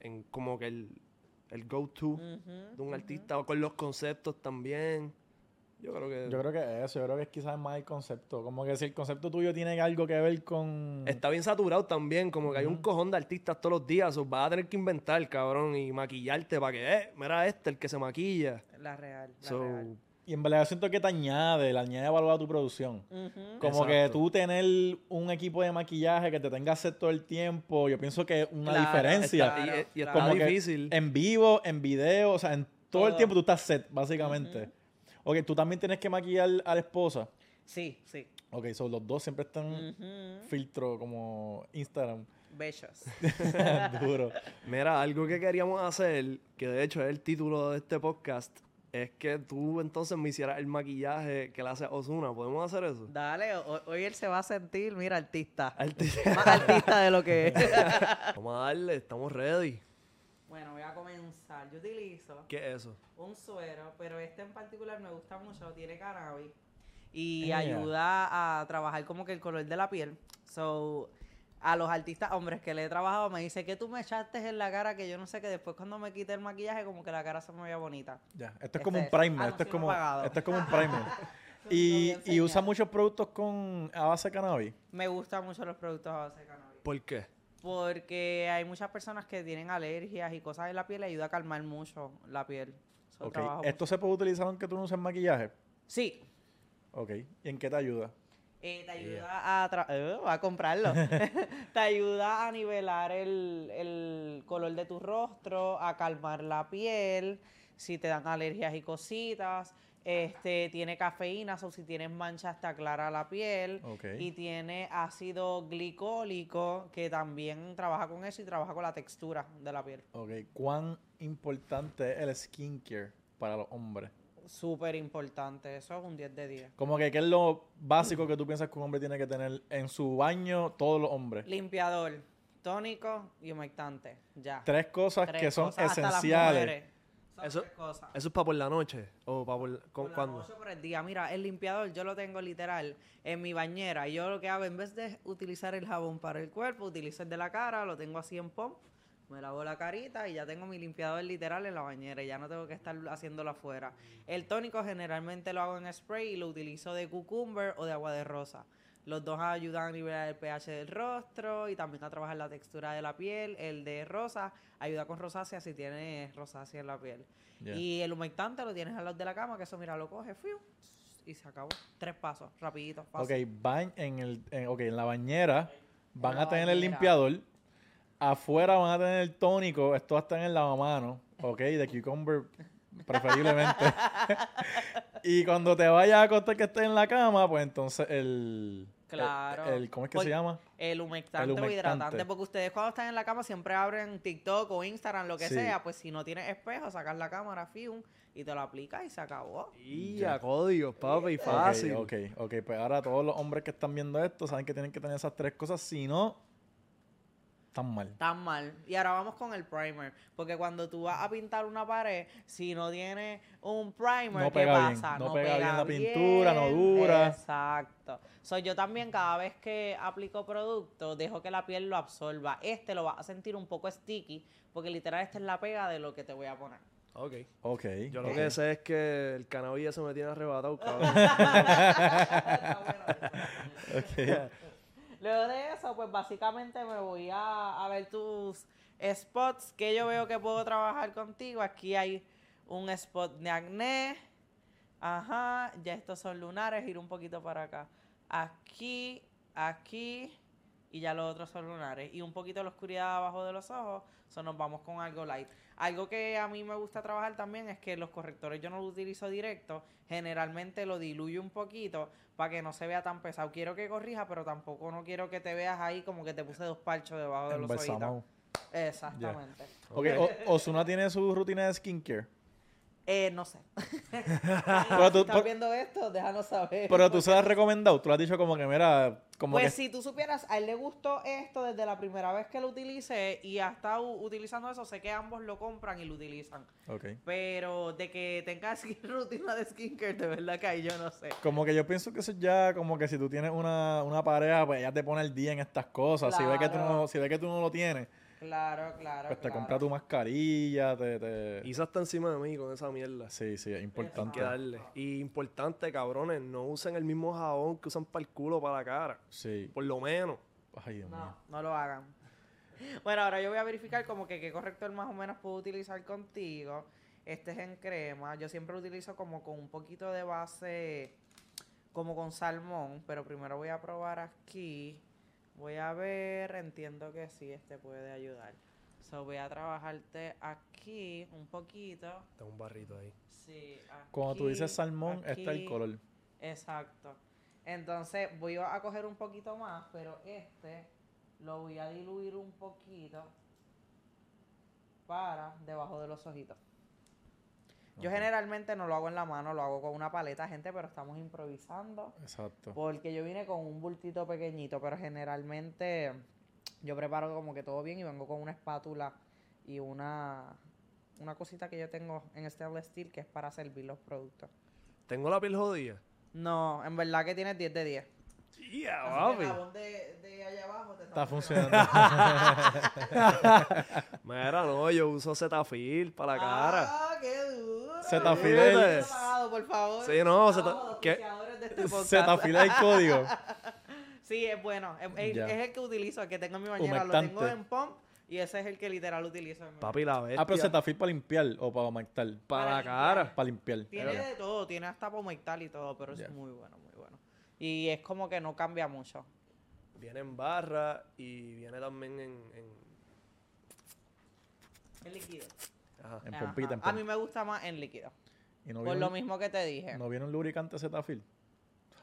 en como que el, el go-to de un artista, o con los conceptos también. Yo creo que... Yo creo que eso, yo creo que es quizás más el concepto. Como que si el concepto tuyo tiene algo que ver con... Está bien saturado también, como que hay un cojón de artistas todos los días. o vas a tener que inventar, cabrón, y maquillarte para que, eh, mira este, el que se maquilla. La real. La So, real. Y en verdad yo siento que te añade, le añade valor a tu producción. Como que tú tener un equipo de maquillaje que te tenga set todo el tiempo, yo pienso que es una Claro, diferencia. está- y, y está claro. Como que difícil. En vivo, en video, o sea, en todo, el tiempo tú estás set, básicamente. Ok, tú también tienes que maquillar a la esposa. Sí, sí. Ok, son los dos siempre están filtro como Instagram. Bellos. Duro. Mira, algo que queríamos hacer, que de hecho es el título de este podcast, es que tú entonces me hicieras el maquillaje que le hace Osuna. ¿Podemos hacer eso? Dale, ho- hoy él se va a sentir, mira, artista. Arti- Más artista de lo que es. Vamos a darle, estamos ready. Bueno, voy a comenzar. Yo utilizo ¿Qué es eso? un suero, pero este en particular me gusta mucho, tiene cannabis y ayuda a trabajar como que el color de la piel. So, a los artistas hombres que le he trabajado me dice que tú me echaste en la cara que yo no sé que después cuando me quité el maquillaje como que la cara se me veía bonita. Ya, esto es como Este un es. primer, Ah, no, esto es sí, como, esto es como un primer. Y, y usa muchos productos con a base de cannabis. Me gustan mucho los productos a base de cannabis. ¿Por qué? Porque hay muchas personas que tienen alergias y cosas en la piel y ayuda a calmar mucho la piel. So, ¿Esto mucho. se puede utilizar aunque tú no uses maquillaje? Sí, Ok, ¿y en qué te ayuda? Eh, te ayuda a, tra- eh, a comprarlo. te ayuda a nivelar el, el color de tu rostro, a calmar la piel, si te dan alergias y cositas. Este tiene cafeína, o si tienes manchas te aclara la piel. Y tiene ácido glicólico que también trabaja con eso y trabaja con la textura de la piel. Ok, ¿cuán importante es el skincare para los hombres? Súper importante, eso es un 10 de 10. Como que, ¿qué es lo básico que tú piensas que un hombre tiene que tener en su baño, todos los hombres? Limpiador, tónico y humectante. Ya. Tres cosas Tres que son cosas, esenciales. Eso-. ¿Eso es para por la noche? ¿O para por, con- Por el día. Mira, el limpiador yo lo tengo literal en mi bañera. Y yo lo que hago, en vez de utilizar el jabón para el cuerpo, utilizo el de la cara, lo tengo así en pump, me lavo la carita y ya tengo mi limpiador literal en la bañera. Y ya no tengo que estar haciéndolo afuera. El tónico generalmente lo hago en spray y lo utilizo de cucumber o de agua de rosa. Los dos ayudan a nivelar el pH del rostro y también a trabajar la textura de la piel. El de rosa ayuda con rosácea si tienes rosácea en la piel. Y el humectante lo tienes al lado de la cama, que eso, mira, lo coges, fiu, y se acabó. Tres pasos, rapidito, Ok, fácil. van en, el, en, ok, en la bañera van la a tener el limpiador. Afuera van a tener el tónico. Esto estar en el lavamanos. Ok, de cucumber preferiblemente. y cuando te vayas a acostar que estés en la cama, pues entonces el... Claro. El, el- ¿Cómo es que Por- se llama? El humectante, el o hidratante, porque ustedes cuando están en la cama siempre abren TikTok o Instagram, lo que Sí. sea, pues si no tienes espejo, sacas la cámara, fium, y te lo aplicas y se acabó. Y a códigos, papi, Ok, fácil. Ok, ok, pues ahora todos los hombres que están viendo esto saben que tienen que tener esas tres cosas, si no, están mal. Tan mal. Y ahora vamos con el primer. Porque cuando tú vas a pintar una pared, si no tiene un primer, No ¿qué pega bien. No pega bien la pintura, no dura. Exacto. So, yo también cada vez que aplico producto, dejo que la piel lo absorba. Este lo vas a sentir un poco sticky, porque literal esta es la pega de lo que te voy a poner. Ok. Ok. Yo lo que sé es que el cannabis se me tiene arrebatado, cabrón. Ok. Luego de eso, pues básicamente me voy a, a ver tus spots que yo veo que puedo trabajar contigo. Aquí hay un spot de acné. Ajá, ya estos son lunares, ir un poquito para acá. Aquí, aquí y ya los otros son lunares. Y un poquito la oscuridad abajo de los ojos, so nos vamos con algo light. Algo que a mí me gusta trabajar también es que los correctores yo no los utilizo directo, generalmente lo diluyo un poquito para que no se vea tan pesado. Quiero que corrija, pero tampoco no quiero que te veas ahí como que te puse dos parchos debajo de los ojitos. Exactamente. Ok, O- Ozuna tiene su rutina de skincare. Eh, no sé. Pero tú, estás viendo esto, déjanos saber. pero tú se lo has recomendado. Tú le has dicho como que, mira, como Pues que... si tú supieras, a él le gustó esto desde la primera vez que lo utilicé y ha estado utilizando eso, sé que ambos lo compran y lo utilizan. Ok. Pero de que tengas rutina de skincare, de verdad que ahí yo no sé. Como que yo pienso que eso es ya como que si tú tienes una, una pareja, pues ella te pone el día en estas cosas. Si ve que tú no, si ve que tú no lo tienes, Claro, claro. pues te claro. compra tu mascarilla, te, te... Isa está encima de mí con esa mierda. Sí, sí, es importante. que darle. Y importante, cabrones, no usen el mismo jabón que usan para el culo, para la cara. Sí. Por lo menos. Ay, Dios mío. No, no lo hagan. Bueno, ahora yo voy a verificar como que qué corrector más o menos puedo utilizar contigo. Este es en crema. Yo siempre lo utilizo como con un poquito de base, como con salmón. Pero primero voy a probar aquí. Voy a ver, entiendo que sí, este puede ayudar. So voy a trabajarte aquí un poquito. Tengo un barrito ahí. Sí, Cuando tú aquí, dices salmón, está el aquí. color. Exacto. Entonces voy a coger un poquito más, pero este lo voy a diluir un poquito para debajo de los ojitos. Yo generalmente no lo hago en la mano, lo hago con una paleta, gente, pero estamos improvisando. Exacto. Porque yo vine con un bultito pequeñito, pero generalmente yo preparo como que todo bien y vengo con una espátula y una, una cosita que yo tengo en stainless steel que es para servir los productos. Tengo la piel jodida. No, en verdad que tienes 10 de 10. Yeah, Así que el jabón de, de allá abajo te Está funcionando. funcionando. Mira, no, yo uso Cetaphil para la cara. ¡Ah, qué duro! Bien pagado, por favor. Sí, no, de este podcast. Se te afila el código. Sí, es bueno. Es, es- Ya. es el que utilizo, el que tengo en mi bañera. Lo tengo en pump y ese es el que literal utilizo en mi Papi, la bestia. Ah, pero afila para limpiar o para humectar. para para la limpiar. cara. Para limpiar. Tiene de todo, tiene hasta pomectal y todo, pero es muy bueno, muy bueno. Y es como que no cambia mucho. Viene en barra y viene también en... en- Es líquido. Ajá. En Ajá. pompita, en A mí me gusta más en líquido. Y no Por lo mismo que te dije. no viene un lubricante Cetaphil.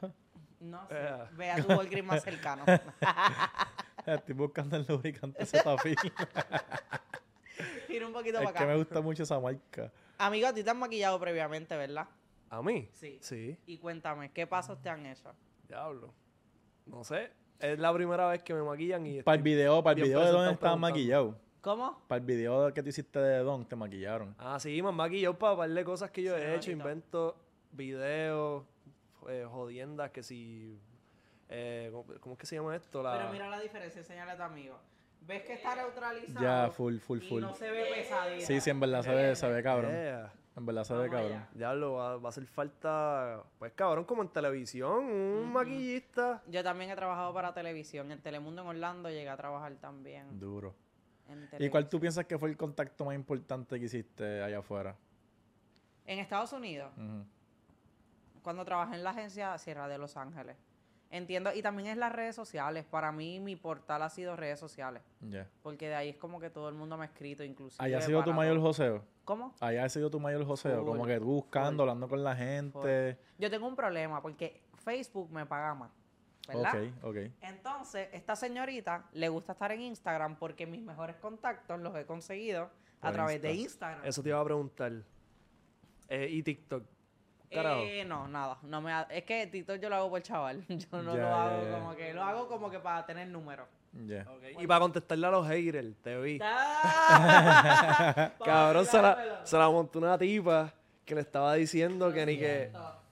No sé. Eh. Ve a tu Walgreens más cercano. Estoy buscando el lubricante Cetaphil. Tira un poquito es para que me acá. gusta mucho esa marca. Amigo, a ti te han maquillado previamente, ¿verdad? ¿A mí? Sí. Sí. Y cuéntame, ¿qué pasos te han hecho? Diablo. No sé. Es la primera vez que me maquillan y... Para el video, para el video de estabas preguntando. maquillado. ¿Cómo? Para el video que tú hiciste de Don, te maquillaron. Ah, sí, me han maquillado para par de cosas que yo Sí, he hecho. Invento videos, eh, jodiendas, que si... eh, ¿cómo, cómo es que se llama esto? La... Pero mira la diferencia, enséñale a tu amigo. ¿Ves que está neutralizado? Ya, full, full, y full. no se ve pesadilla. Sí, sí, en verdad se ve, se ve cabrón. Yeah. En verdad se ve cabrón. allá. Diablo, va, va a hacer falta... Pues cabrón, como en televisión, un maquillista. Yo también he trabajado para televisión. En Telemundo en Orlando llegué a trabajar también. Duro. ¿Y cuál tú piensas que fue el contacto más importante que hiciste allá afuera? En Estados Unidos, cuando trabajé en la agencia Sierra de Los Ángeles. Entiendo, y también es las redes sociales. Para mí, mi portal ha sido redes sociales. Ya. Porque de ahí es como que todo el mundo me ha escrito, inclusive. ¿Allá ha sido tu mayor joseo? ¿Cómo? Allá ha sido tu mayor joseo. Full, Como que tú buscando, full, hablando con la gente. Yo tengo un problema porque Facebook me paga más. ¿Verdad? Ok, ok. Entonces, esta señorita le gusta estar en Instagram porque mis mejores contactos los he conseguido a través de Insta. Instagram. Eso te iba a preguntar. Eh, y TikTok. Eh, no, nada. No me ha- es que TikTok yo lo hago por chaval. Yo no lo hago como que lo hago como que para tener números. Ya. Y para contestarle a los haters, te vi. Cabrón, se la, se la montó una tipa que le estaba diciendo que ni que...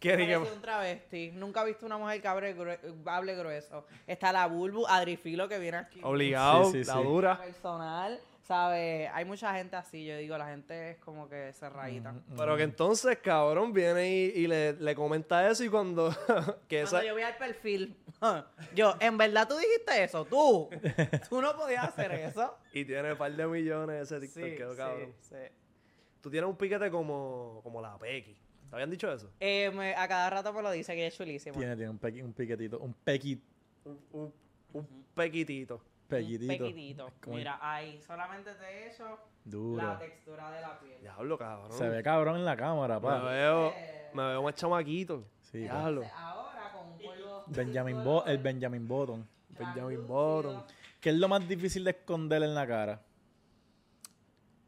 Parece un travesti. Nunca he visto una mujer que hable, grue- hable grueso. Está la Bulbu, Adrifilo que viene aquí. Obligado, Sí, sí, la sí. dura. Personal, ¿sabes? Hay mucha gente así. Yo digo, la gente es como que cerradita. Pero que entonces, cabrón, viene y, y le, le comenta eso y cuando... que Cuando esa, yo voy al perfil, yo, ¿en verdad tú dijiste eso? ¿Tú? ¿Tú no podías hacer eso? y tiene un par de millones ese TikTok, Sí, quedó sí, cabrón. sí. Tú tienes un piquete como, como la Pequi. ¿Te habían dicho eso? Eh, me- a cada rato me lo dice que es chulísimo. Tiene, tiene un, pequi- un piquetito. Un pequi. Un, un Un pequitito. Pequitito. Pequitito. Como el- Mira, ahí solamente te he hecho Duro. la textura de la piel. Diablo, cabrón. Se ve cabrón en la cámara, Me pa. veo, me veo más chamaquito. Sí, Diablo. Ahora con un polvo. Benjamin Bo el Benjamin Button. Benjamin Button. ¿Qué es lo más difícil de esconder en la cara?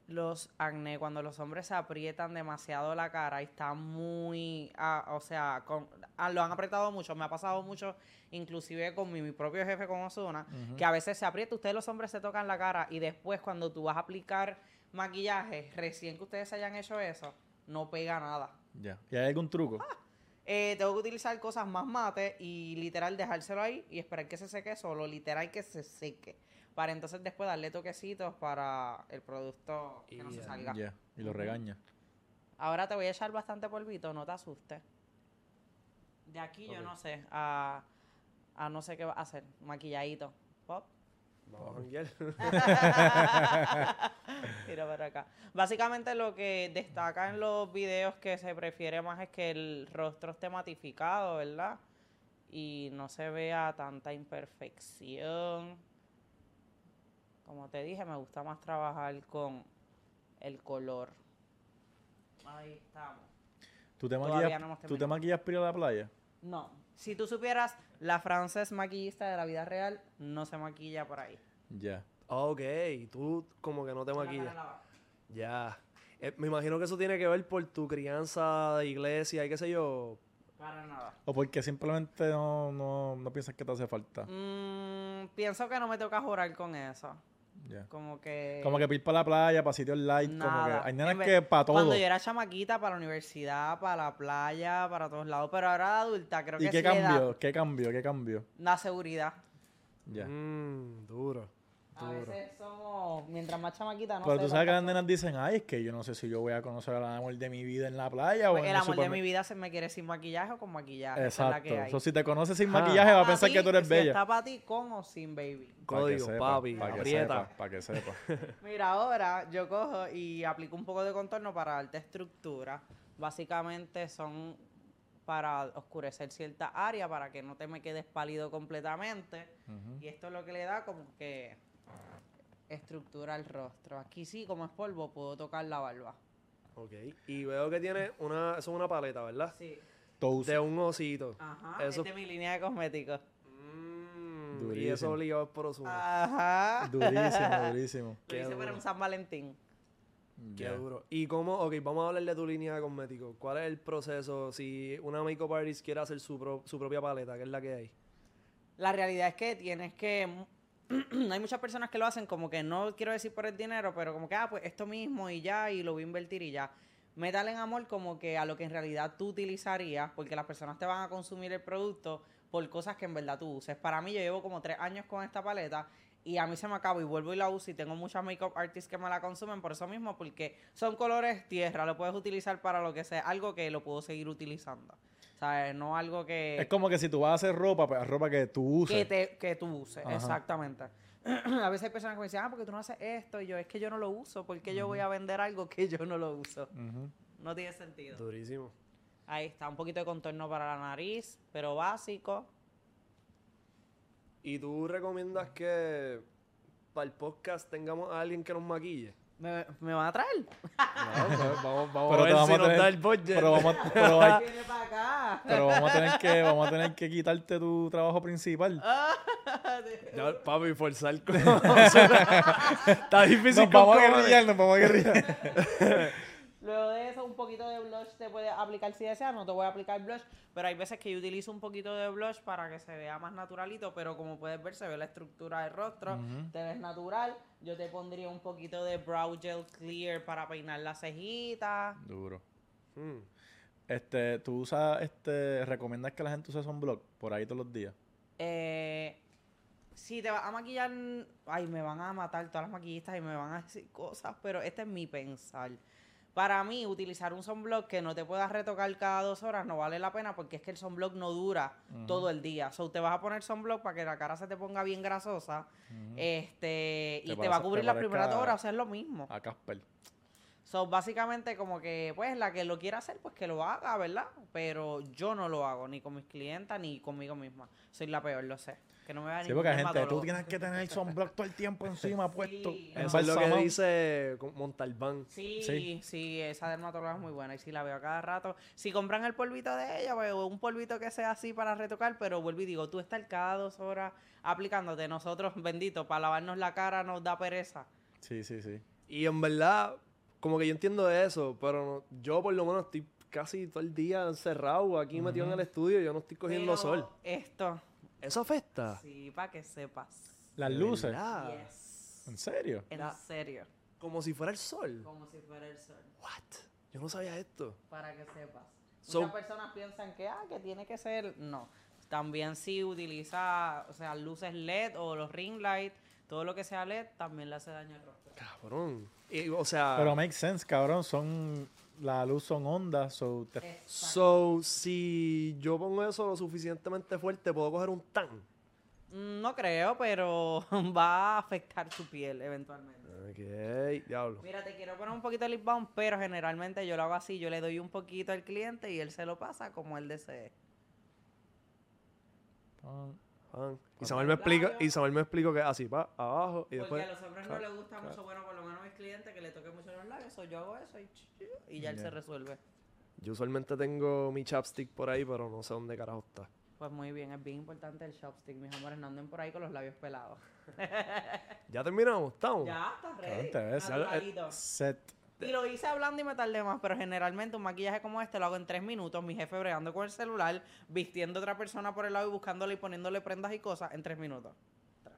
Los acné, cuando los hombres se aprietan demasiado la cara y están muy, ah, o sea, con- ah, lo han apretado mucho, me ha pasado mucho, inclusive con mi, mi propio jefe con Osuna, que a veces se aprieta, ustedes los hombres se tocan la cara y después cuando tú vas a aplicar maquillaje, recién que ustedes hayan hecho eso, no pega nada. Ya. ¿Y hay algún truco? Eh, tengo que utilizar cosas más mate y literal dejárselo ahí y esperar que se seque solo, literal que se seque. Para entonces después darle toquecitos para el producto que no se salga. Ya. Y lo regaña. Ahora te voy a echar bastante polvito, no te asustes. De aquí yo no sé, a, a no sé qué va a hacer. Maquilladito. Pop. Vamos. Mira para acá. Básicamente lo que destaca en los videos que se prefiere más es que el rostro esté matificado, ¿verdad? Y no se vea tanta imperfección. Como te dije, me gusta más trabajar con el color. Ahí estamos. ¿Tú te maquillas, no ¿tú te maquillas a la playa? No. Si tú supieras, la Frances maquillista de la vida real no se maquilla por ahí. Ya. ok, tú como que no te maquillas. Ya. Eh, me imagino que eso tiene que ver por tu crianza de iglesia y qué sé yo. Para nada. O porque simplemente no, no, no piensas que te hace falta. Mm, pienso que no me toca jurar con eso. Ya. Como que. Como que ir para la playa, para sitios light, como nada. que hay nenas vez- que para todo. Cuando yo era chamaquita, para la universidad, para la playa, para todos lados. Pero ahora de adulta, creo ¿Y que qué sí le da cambió? ¿Qué cambió? ¿Qué cambió? la seguridad. Ya. Mmm, duro. A veces somos, mientras más chamaquita, no Pero sé tú sabes que las nenas dicen, ay, es que yo no sé si yo voy a conocer al amor de mi vida en la playa o cosas. en El amor de mi vida se me quiere sin maquillaje o con maquillaje. es Exacto. hay. So, si te conoces sin Ah. maquillaje, va a pensar que tú eres si bella. Está para ti con o sin baby. Código, sepa, papi. que sepa, Para que sepa. Mira, ahora yo cojo y aplico un poco de contorno para darte estructura. Básicamente son para oscurecer cierta área para que no te me quedes pálido completamente. Y esto es lo que le da como que estructura al rostro. Aquí sí, como es polvo, puedo tocar la barba. Ok. Y veo que tiene una, eso es una paleta, ¿verdad? Sí. Toast. De un osito. Ajá. Eso- Esta es mi línea de cosméticos. Mm, y eso obligado por. Osuna. Ajá. Durísimo, durísimo. Lo Qué hice para un San Valentín. Qué Ya. duro. Y cómo, ok, vamos a hablar de tu línea de cosméticos. ¿Cuál es el proceso si una makeup artist quiere hacer su, pro- su propia paleta? ¿Qué es la que hay? La realidad es que tienes que... Hay muchas personas que lo hacen como que no quiero decir por el dinero, pero como que, ah, pues esto mismo y ya, y lo voy a invertir y ya. Métale en amor como que a lo que en realidad tú utilizarías, porque las personas te van a consumir el producto por cosas que en verdad tú uses. Para mí, yo llevo como tres años con esta paleta y a mí se me acaba y vuelvo y la uso y tengo muchas makeup artists que me la consumen por eso mismo, porque son colores tierra, lo puedes utilizar para lo que sea, algo que lo puedo seguir utilizando. ¿Sabes? No algo que... Es como que si tú vas a hacer ropa, pues ropa que tú uses. que, te, que tú uses, Ajá. exactamente. a veces hay personas que me dicen, ah, porque tú no haces esto, y yo, es que yo no lo uso, porque yo voy a vender algo que yo no lo uso? No tiene sentido. Durísimo. Ahí está, un poquito de contorno para la nariz, pero básico. ¿Y tú recomiendas que para el podcast tengamos a alguien que nos maquille? ¿Me, me van a traer? No, pues, vamos, vamos Pero a ver vamos si a nos tener- da el budget. Pero vamos, a- pero hay- Viene para acá. pero vamos a tener que, vamos a tener que quitarte tu trabajo principal. Ya, papi, forzar con Está difícil Nos vamos a guerrillar, nos vamos a guerrillar. Luego de eso, un poquito de blush te puede aplicar si deseas. No te voy a aplicar blush, pero hay veces que yo utilizo un poquito de blush para que se vea más naturalito. Pero como puedes ver, se ve la estructura del rostro. Te ves natural. Yo te pondría un poquito de brow gel clear para peinar las cejitas. Duro. Mm. Este, tú usas, este, recomiendas que la gente use sunblock por ahí todos los días. Eh, si te vas a maquillar, ay, me van a matar todas las maquillistas y me van a decir cosas, pero este es mi pensar. Para mí, utilizar un sunblock que no te puedas retocar cada dos horas no vale la pena porque es que el sunblock no dura todo el día. So, te vas a poner sunblock para que la cara se te ponga bien grasosa este y Te va a cubrir las primeras dos horas, o sea, es lo mismo. A Casper. So, básicamente como que, pues, la que lo quiera hacer, pues que lo haga, ¿verdad? Pero yo no lo hago, ni con mis clientas, ni conmigo misma. Soy la peor, lo sé. Que no me vea Sí, porque gente, tú tienes que tener el sunblock todo el tiempo encima puesto. Sí. Eso es lo que dice Montalbán. Sí, Sí. sí, esa dermatóloga es muy buena y sí la veo a cada rato. Si compran el polvito de ella, pues un polvito que sea así para retocar, pero vuelvo y digo, tú estás cada dos horas aplicándote. Nosotros, bendito, para lavarnos la cara nos da pereza. Sí, sí, sí. Y en verdad, como que yo entiendo eso, pero no- yo por lo menos estoy casi todo el día encerrado aquí metido en el estudio y yo no estoy cogiendo Pero sol. Esto, ¿Eso afecta? sí, para que sepas. Las luces. Yes. ¿En serio? En La- serio. Como si fuera el sol. Como si fuera el sol. What? Yo no sabía esto. Para que sepas. So- Muchas personas piensan que, ah, que tiene que ser. No. También si utiliza, o sea, luces LED o los ring light, todo lo que sea LED, también le hace daño al rostro. Cabrón. Y, o sea, Pero makes sense, cabrón. Son. La luz son ondas, so te- so, si yo pongo eso lo suficientemente fuerte, puedo coger un tan. Mm, No creo, pero va a afectar su piel eventualmente. Ok, diablo. Mira, te quiero poner un poquito de lip balm, pero generalmente yo lo hago así, yo le doy un poquito al cliente y él se lo pasa como él desee. Ah, Ah, Isabel me explica, Isabel me explicó que así, va, abajo y Porque después. a los hombres no les gusta mucho, bueno, por lo menos a mis clientes, que le toque mucho los labios, o yo hago eso y, y ya él se resuelve. Yo usualmente tengo mi chapstick por ahí, pero no sé dónde carajo está. Pues muy bien, es bien importante el chopstick, mis amores, no anden por ahí con los labios pelados. Ya terminamos, estamos. Ya, está cabrón, ready. Set. Y lo hice hablando y me tardé más, pero generalmente un maquillaje como este lo hago en tres minutos. Mi jefe bregando con el celular, vistiendo a otra persona por el lado y buscándole y poniéndole prendas y cosas en tres minutos.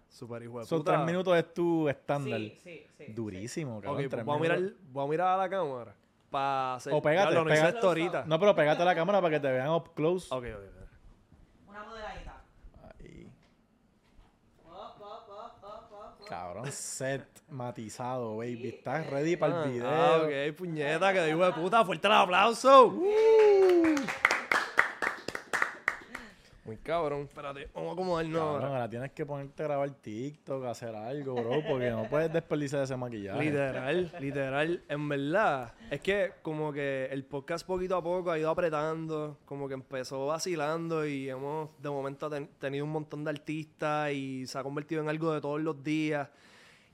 Super hijo de Son puta. tres minutos es tu estándar. Sí, sí, sí. Durísimo, cabrón. pues voy a, mirar, voy a mirar a la cámara. Para hacer. O pégate, Diablo, no hice pégate. esto ahorita. No, pero pégate a la cámara para que te vean up close. Ok, ok, ok. sí. Una modeladita. Ahí. Up, up, up, up, up, up. Cabrón, set matizado, baby. Estás ready para Ah, el video. Ah, ok, puñeta, que hijo de puta. Fuerte el aplauso. Muy cabrón. Espérate, vamos a acomodarnos Cabrón, ahora. ahora tienes que ponerte a grabar TikTok, hacer algo, bro, porque no puedes desperdiciar ese maquillaje. Literal, literal. En verdad, es que como que el podcast poquito a poco ha ido apretando, como que empezó vacilando y hemos de momento ten- tenido un montón de artistas y se ha convertido en algo de todos los días.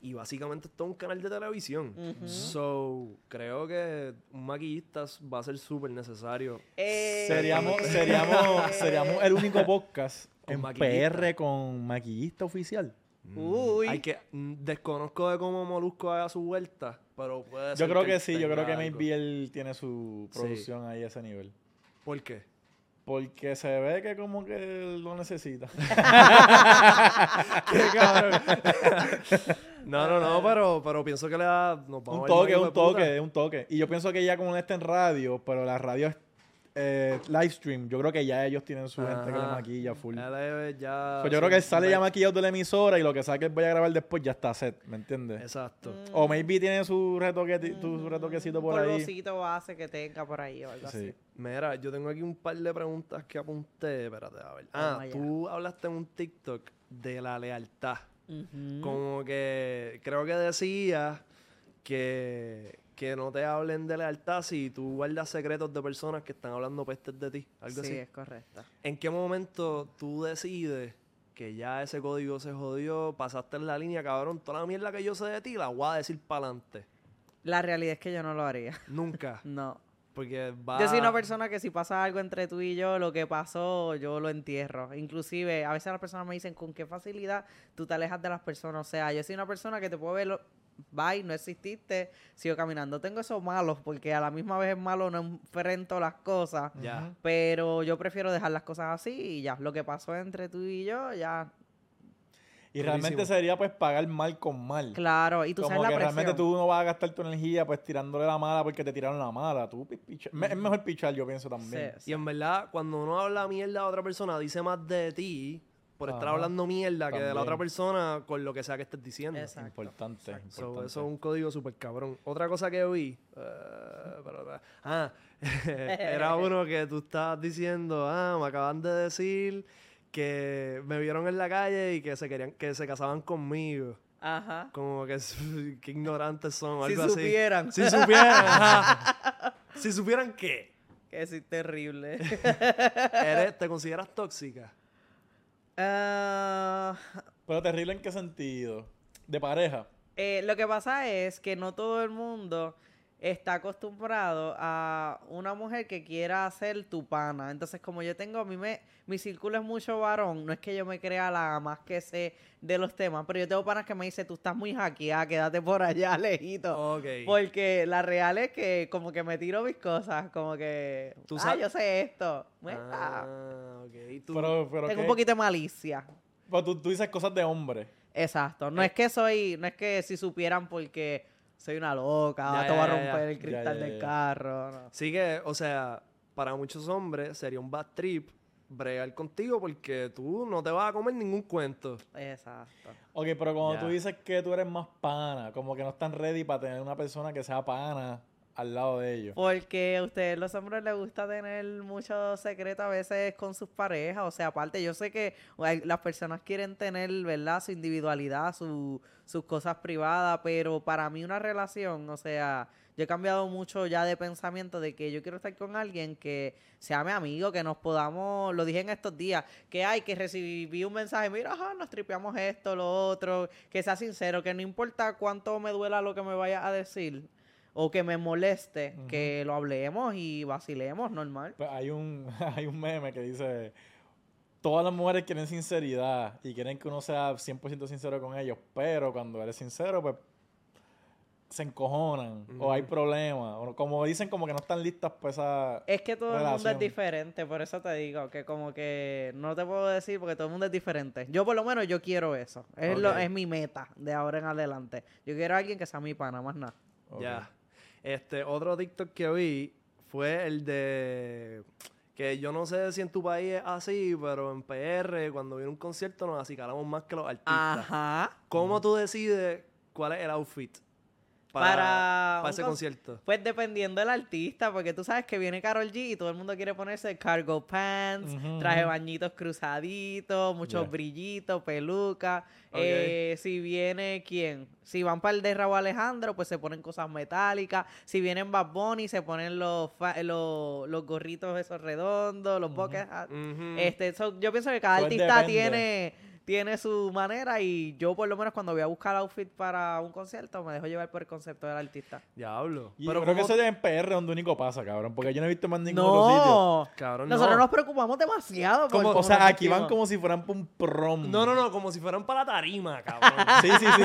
Y básicamente esto es un canal de televisión. So, creo que un maquillista va a ser súper necesario. Eh, Seríamos, seríamos, seríamos el único podcast Con en maquillista. PR con maquillista oficial. Uy. Hay que, mm, desconozco de cómo Molusco haga su vuelta, pero puede Yo ser creo que sí, yo creo que maybe él tiene su Sí. producción ahí a ese nivel. ¿Por qué? Porque se ve que como que él lo necesita. Qué cabrón. No, no, no, pero, pero pienso que le da. Nos vamos un toque, un toque, un toque. Y yo pienso que ya como está en radio, pero la radio es eh, live stream, yo creo que ya ellos tienen su gente que le maquilla full. Ya. Pues yo creo que él sale ya maquillado de la emisora y lo que saque voy a grabar después ya está set, ¿me entiendes? Exacto. O maybe tiene su, retoque, su retoquecito por ahí. polvocito base que tenga por ahí o algo Sí. así. Mira, yo tengo aquí un par de preguntas que apunté. Espérate, a ver. Ah, tú hablaste en un TikTok de la lealtad. Como que creo que decías que, que no te hablen de lealtad si tú guardas secretos de personas que están hablando pestes de ti. Algo sí, así. es correcto. ¿En qué momento tú decides que ya ese código se jodió, pasaste en la línea, cabrón, toda la mierda que yo sé de ti la voy a decir para adelante? La realidad es que yo no lo haría. Nunca. No. Porque va... Yo soy una persona que si pasa algo entre tú y yo, lo que pasó, yo lo entierro. Inclusive, a veces las personas me dicen con qué facilidad tú te alejas de las personas. O sea, yo soy una persona que te puedo ver, lo- bye, no exististe, sigo caminando. Tengo esos malos, porque a la misma vez es malo, no enfrento las cosas. Ya. Pero yo prefiero dejar las cosas así y ya. Lo que pasó entre tú y yo, ya. Y realmente sería pues pagar mal con mal. Claro, y tú Como sabes la que presión. realmente tú no vas a gastar tu energía pues tirándole la mala porque te tiraron la mala. Tú picha- Es mejor pichar, yo pienso también. Sí, Y en verdad, cuando uno habla mierda a otra persona, dice más de ti por estar Ajá. hablando mierda que de la otra persona con lo que sea que estés diciendo. Exacto. Importante, Exacto. So, importante. eso es un código súper cabrón. Otra cosa que vi. pero- ah, era uno que tú estabas diciendo. Ah, me acaban de decir que me vieron en la calle y que se querían que se casaban conmigo. Ajá. Como que qué ignorantes son o Si algo así. supieran. Si supieran. ajá. Si supieran qué. Que sí, terrible. Eres, ¿Te consideras tóxica? Ah, Pero terrible en qué sentido? De pareja. eh, lo que pasa es que no todo el mundo está acostumbrado a una mujer que quiera ser tu pana. Entonces, como yo tengo, a mí me, mi círculo es mucho varón, no es que yo me crea la más que sé de los temas, pero yo tengo panas que me dicen, tú estás muy hackeada, quédate por allá, lejito. Ok. Porque la real es que como que me tiro mis cosas, como que, Tú ah, sabes- yo sé esto. Bueno, Ah, ok. Tú- Pero, pero tengo ¿qué? un poquito de malicia. Pero tú, tú dices cosas de hombre. Exacto. No Eh. es que soy, no es que si supieran porque soy una loca, Ya, te voy a romper ya. el cristal Ya, ya, del carro. no. Sí que, o sea, para muchos hombres sería un bad trip bregar contigo porque tú no te vas a comer ningún cuento. Exacto. Ok, pero cuando Ya. tú dices que tú eres más pana, como que no están ready para tener una persona que sea pana al lado de ellos. Porque a ustedes los hombres les gusta tener mucho secreto a veces con sus parejas. O sea, aparte, yo sé que las personas quieren tener, ¿verdad? Su individualidad, su- sus cosas privadas, pero para mí una relación, o sea, yo he cambiado mucho ya de pensamiento de que yo quiero estar con alguien que sea mi amigo, que nos podamos, lo dije en estos días, que hay que recibí un mensaje, mira, ajá, nos tripeamos esto, lo otro, que sea sincero, que no importa cuánto me duela lo que me vaya a decir o que me moleste, que lo hablemos y vacilemos, normal. Pues hay un, hay un meme que dice, todas las mujeres quieren sinceridad y quieren que uno sea 100% sincero con ellos, pero cuando eres sincero, pues se encojonan o hay problemas, o como dicen como que no están listas para esa... Es que todo el mundo es diferente, por eso te digo que como que no te puedo decir porque todo el mundo es diferente. Yo por lo menos yo quiero eso. Es, lo, es mi meta de ahora en adelante. Yo quiero a alguien que sea mi pana, más nada. Ya. Este, otro TikTok que vi fue el de que yo no sé si en tu país es así, pero en PR, cuando viene un concierto, nos acicalamos más que los artistas. Ajá. ¿Cómo tú decides cuál es el outfit para, Para ese con- concierto? Pues dependiendo del artista, porque tú sabes que viene Carol G y todo el mundo quiere ponerse cargo pants, traje ujú. bañitos cruzaditos, muchos brillitos, peluca. Eh, si viene quién, si van para el de Raúl Alejandro, pues se ponen cosas metálicas. Si vienen Bad Bunny, se ponen los, fa- los, los gorritos esos redondos, los hats. Ujú. Este, so, yo pienso que cada Pues artista depende. tiene, tiene su manera y yo por lo menos cuando voy a buscar outfit para un concierto me dejo llevar por el concepto del artista. Diablo. Y Pero yo creo que ¿cómo- eso ya en PR donde único pasa, cabrón, porque yo no he visto más ningún otro sitio. No, Cabrón, nosotros no. nos preocupamos demasiado. por Como- O sea, aquí van como si fueran para un prom. No, no, no, como si fueran para la tarima, cabrón. Sí, sí, sí.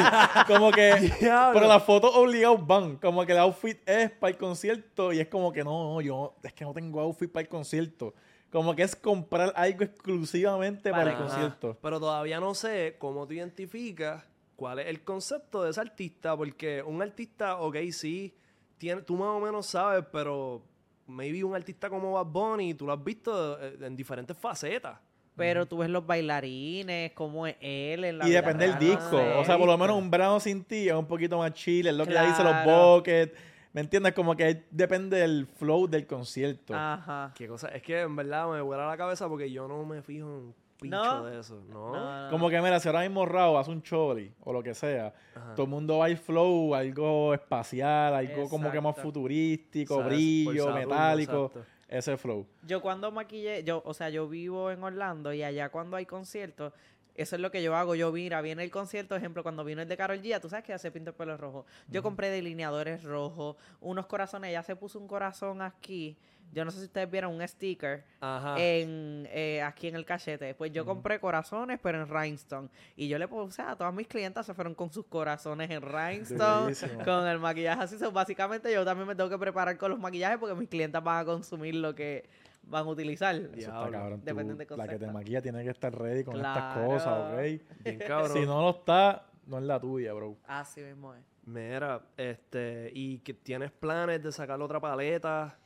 Como que. Diablo. pero las fotos obligados van. Como que el outfit es para el concierto y es como que no, no, yo es que no tengo outfit para el concierto. Como que es comprar algo exclusivamente para, el concierto. Pero todavía no sé cómo tú identificas cuál es el concepto de ese artista, porque un artista, ok, sí, tiene, tú más o menos sabes, pero maybe un artista como Bad Bunny, tú lo has visto eh, en diferentes facetas. Pero tú ves los bailarines, cómo es él en la Y depende del disco. no O sea, por lo menos un verano sin ti es un poquito más chill. Es lo que ella dice, los buckets. ¿Me entiendes? Como que depende del flow del concierto. Ajá. Qué cosa, es que en verdad me vuela la cabeza porque yo no me fijo en un pincho ¿No? de eso, ¿no? No, no, Como que, mira, si ahora mismo Rao hace un choli o lo que sea, Ajá. todo el mundo va a ir flow, algo espacial, algo como que más futurístico, brillo, Saturno, metálico. exacto. Ese flow. Yo cuando maquillé, yo, o sea, yo vivo en Orlando y allá cuando hay conciertos, eso es lo que yo hago. Yo, mira, viene el concierto, ejemplo, cuando vino el de Carol G, tú sabes que ya se pinta el pelo rojo. Yo compré delineadores rojos, unos corazones, ya se puso un corazón aquí. Yo no sé si ustedes vieron un sticker Ajá. en, eh, aquí en el cachete. Pues yo compré corazones, pero en rhinestone. Y yo le puse a todas mis clientas se fueron con sus corazones en rhinestone, con el maquillaje así. So, básicamente yo también me tengo que preparar con los maquillajes porque mis clientas van a consumir lo que van a utilizar. Eso está cabrón. Tú- Depende de la que te maquilla tiene que estar ready con estas cosas, ¿ok? Bien cabrón. Si no lo está, no es la tuya, bro. Así mismo es. Mira, este, ¿y que tienes planes de sacar otra paleta?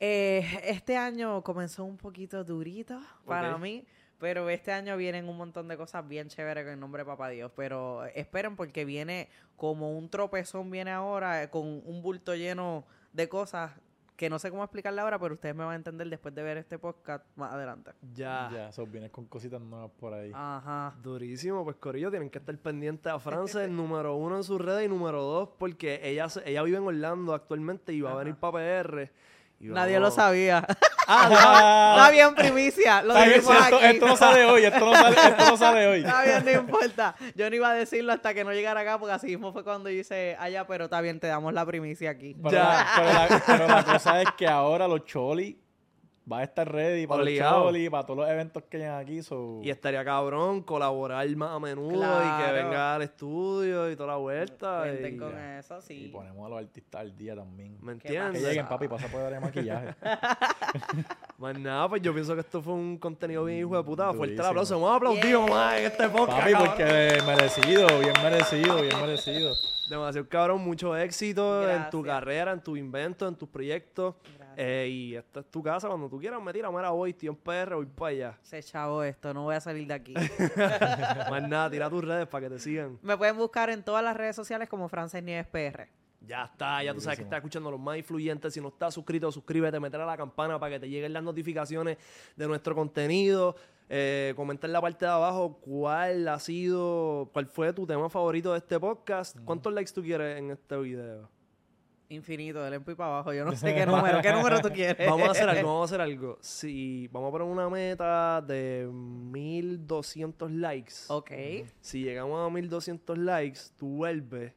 Eh, este año comenzó un poquito durito para mí, pero este año vienen un montón de cosas bien chéveres con el nombre de Papá Dios. Pero esperen porque viene como un tropezón, viene ahora con un bulto lleno de cosas que no sé cómo explicarla ahora, pero ustedes me van a entender después de ver este podcast más adelante. Ya. Ya, eso vienes con cositas nuevas por ahí. Ajá. Durísimo, pues Corillo, tienen que estar pendientes a Frances, número uno en sus redes y número dos, porque ella, se- ella vive en Orlando actualmente y va a venir para PR. Nadie lo sabía. Ah, Está bien, primicia. Lo Está bien, esto, aquí. esto no sale hoy, esto no sale, esto no sale hoy. Está bien, no importa. Yo no iba a decirlo hasta que no llegara acá, porque así mismo fue cuando yo hice allá, pero está bien, te damos la primicia aquí. Pero, Ya. la, pero, la, pero la cosa es que ahora los Choli va a estar ready para Obligado. los Choli, para todos los eventos que hayan aquí. So, Y estaría cabrón colaborar más a menudo y que venga al estudio y toda la vuelta. Cuenten y- con eso, y sí. ponemos a los artistas al día también. ¿Me ¿Qué Que entiendes? lleguen, papi, pasa por de maquillaje. Más nada, pues yo pienso que esto fue un contenido bien hijo de puta. Fuerte el aplauso. Vamos a aplaudir Yeah. mamá, en este podcast. papi, cabrón. porque merecido, bien merecido, bien merecido. Demasiado cabrón, mucho éxito en tu carrera, en tu invento, en tus proyectos. Gracias. Eh, y esta es tu casa, cuando tú quieras me tiras, mira, voy, tío en PR, voy para allá. Se chavo esto, no voy a salir de aquí. Más nada, tira tus redes para que te sigan. Me pueden buscar en todas las redes sociales como Frances Nieves PR. Ya está, ya tú sabes que estás escuchando los más influyentes. Si no estás suscrito, suscríbete, meter a la campana para que te lleguen las notificaciones de nuestro contenido. Eh, comenta en la parte de abajo cuál ha sido, cuál fue tu tema favorito de este podcast. ¿Cuántos likes tú quieres en este video? Infinito, del y para abajo. Yo no sé qué número, qué número tú quieres. Vamos a hacer algo, vamos a hacer algo. Si vamos a poner una meta de 1200 likes. Ok. Si llegamos a 1200 likes, tú vuelves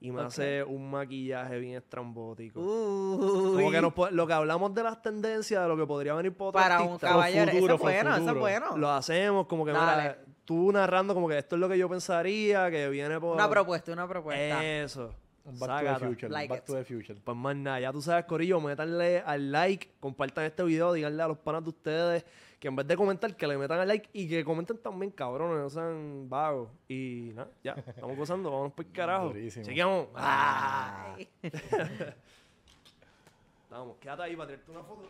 y me Ok. haces un maquillaje bien estrambótico. Uy. Como que nos lo que hablamos de las tendencias, de lo que podría venir por otro Para un caballero. futuro, eso es bueno, eso es bueno. Lo hacemos como que, Dale. mira, tú narrando como que esto es lo que yo pensaría, que viene por... Una propuesta, una propuesta. Eso. Un back Sácata. to the future, Like back it. to the future. Pues más nada, ya tú sabes, Corillo, métanle al like, compartan este video, díganle a los panas de ustedes que en vez de comentar, que le metan al like y que comenten también, cabrones, no sean vagos. Y nada, ya, estamos gozando, vamos por carajo. Durísimo. Chequeamos. Ay. Vamos, quédate ahí para tirarte una foto.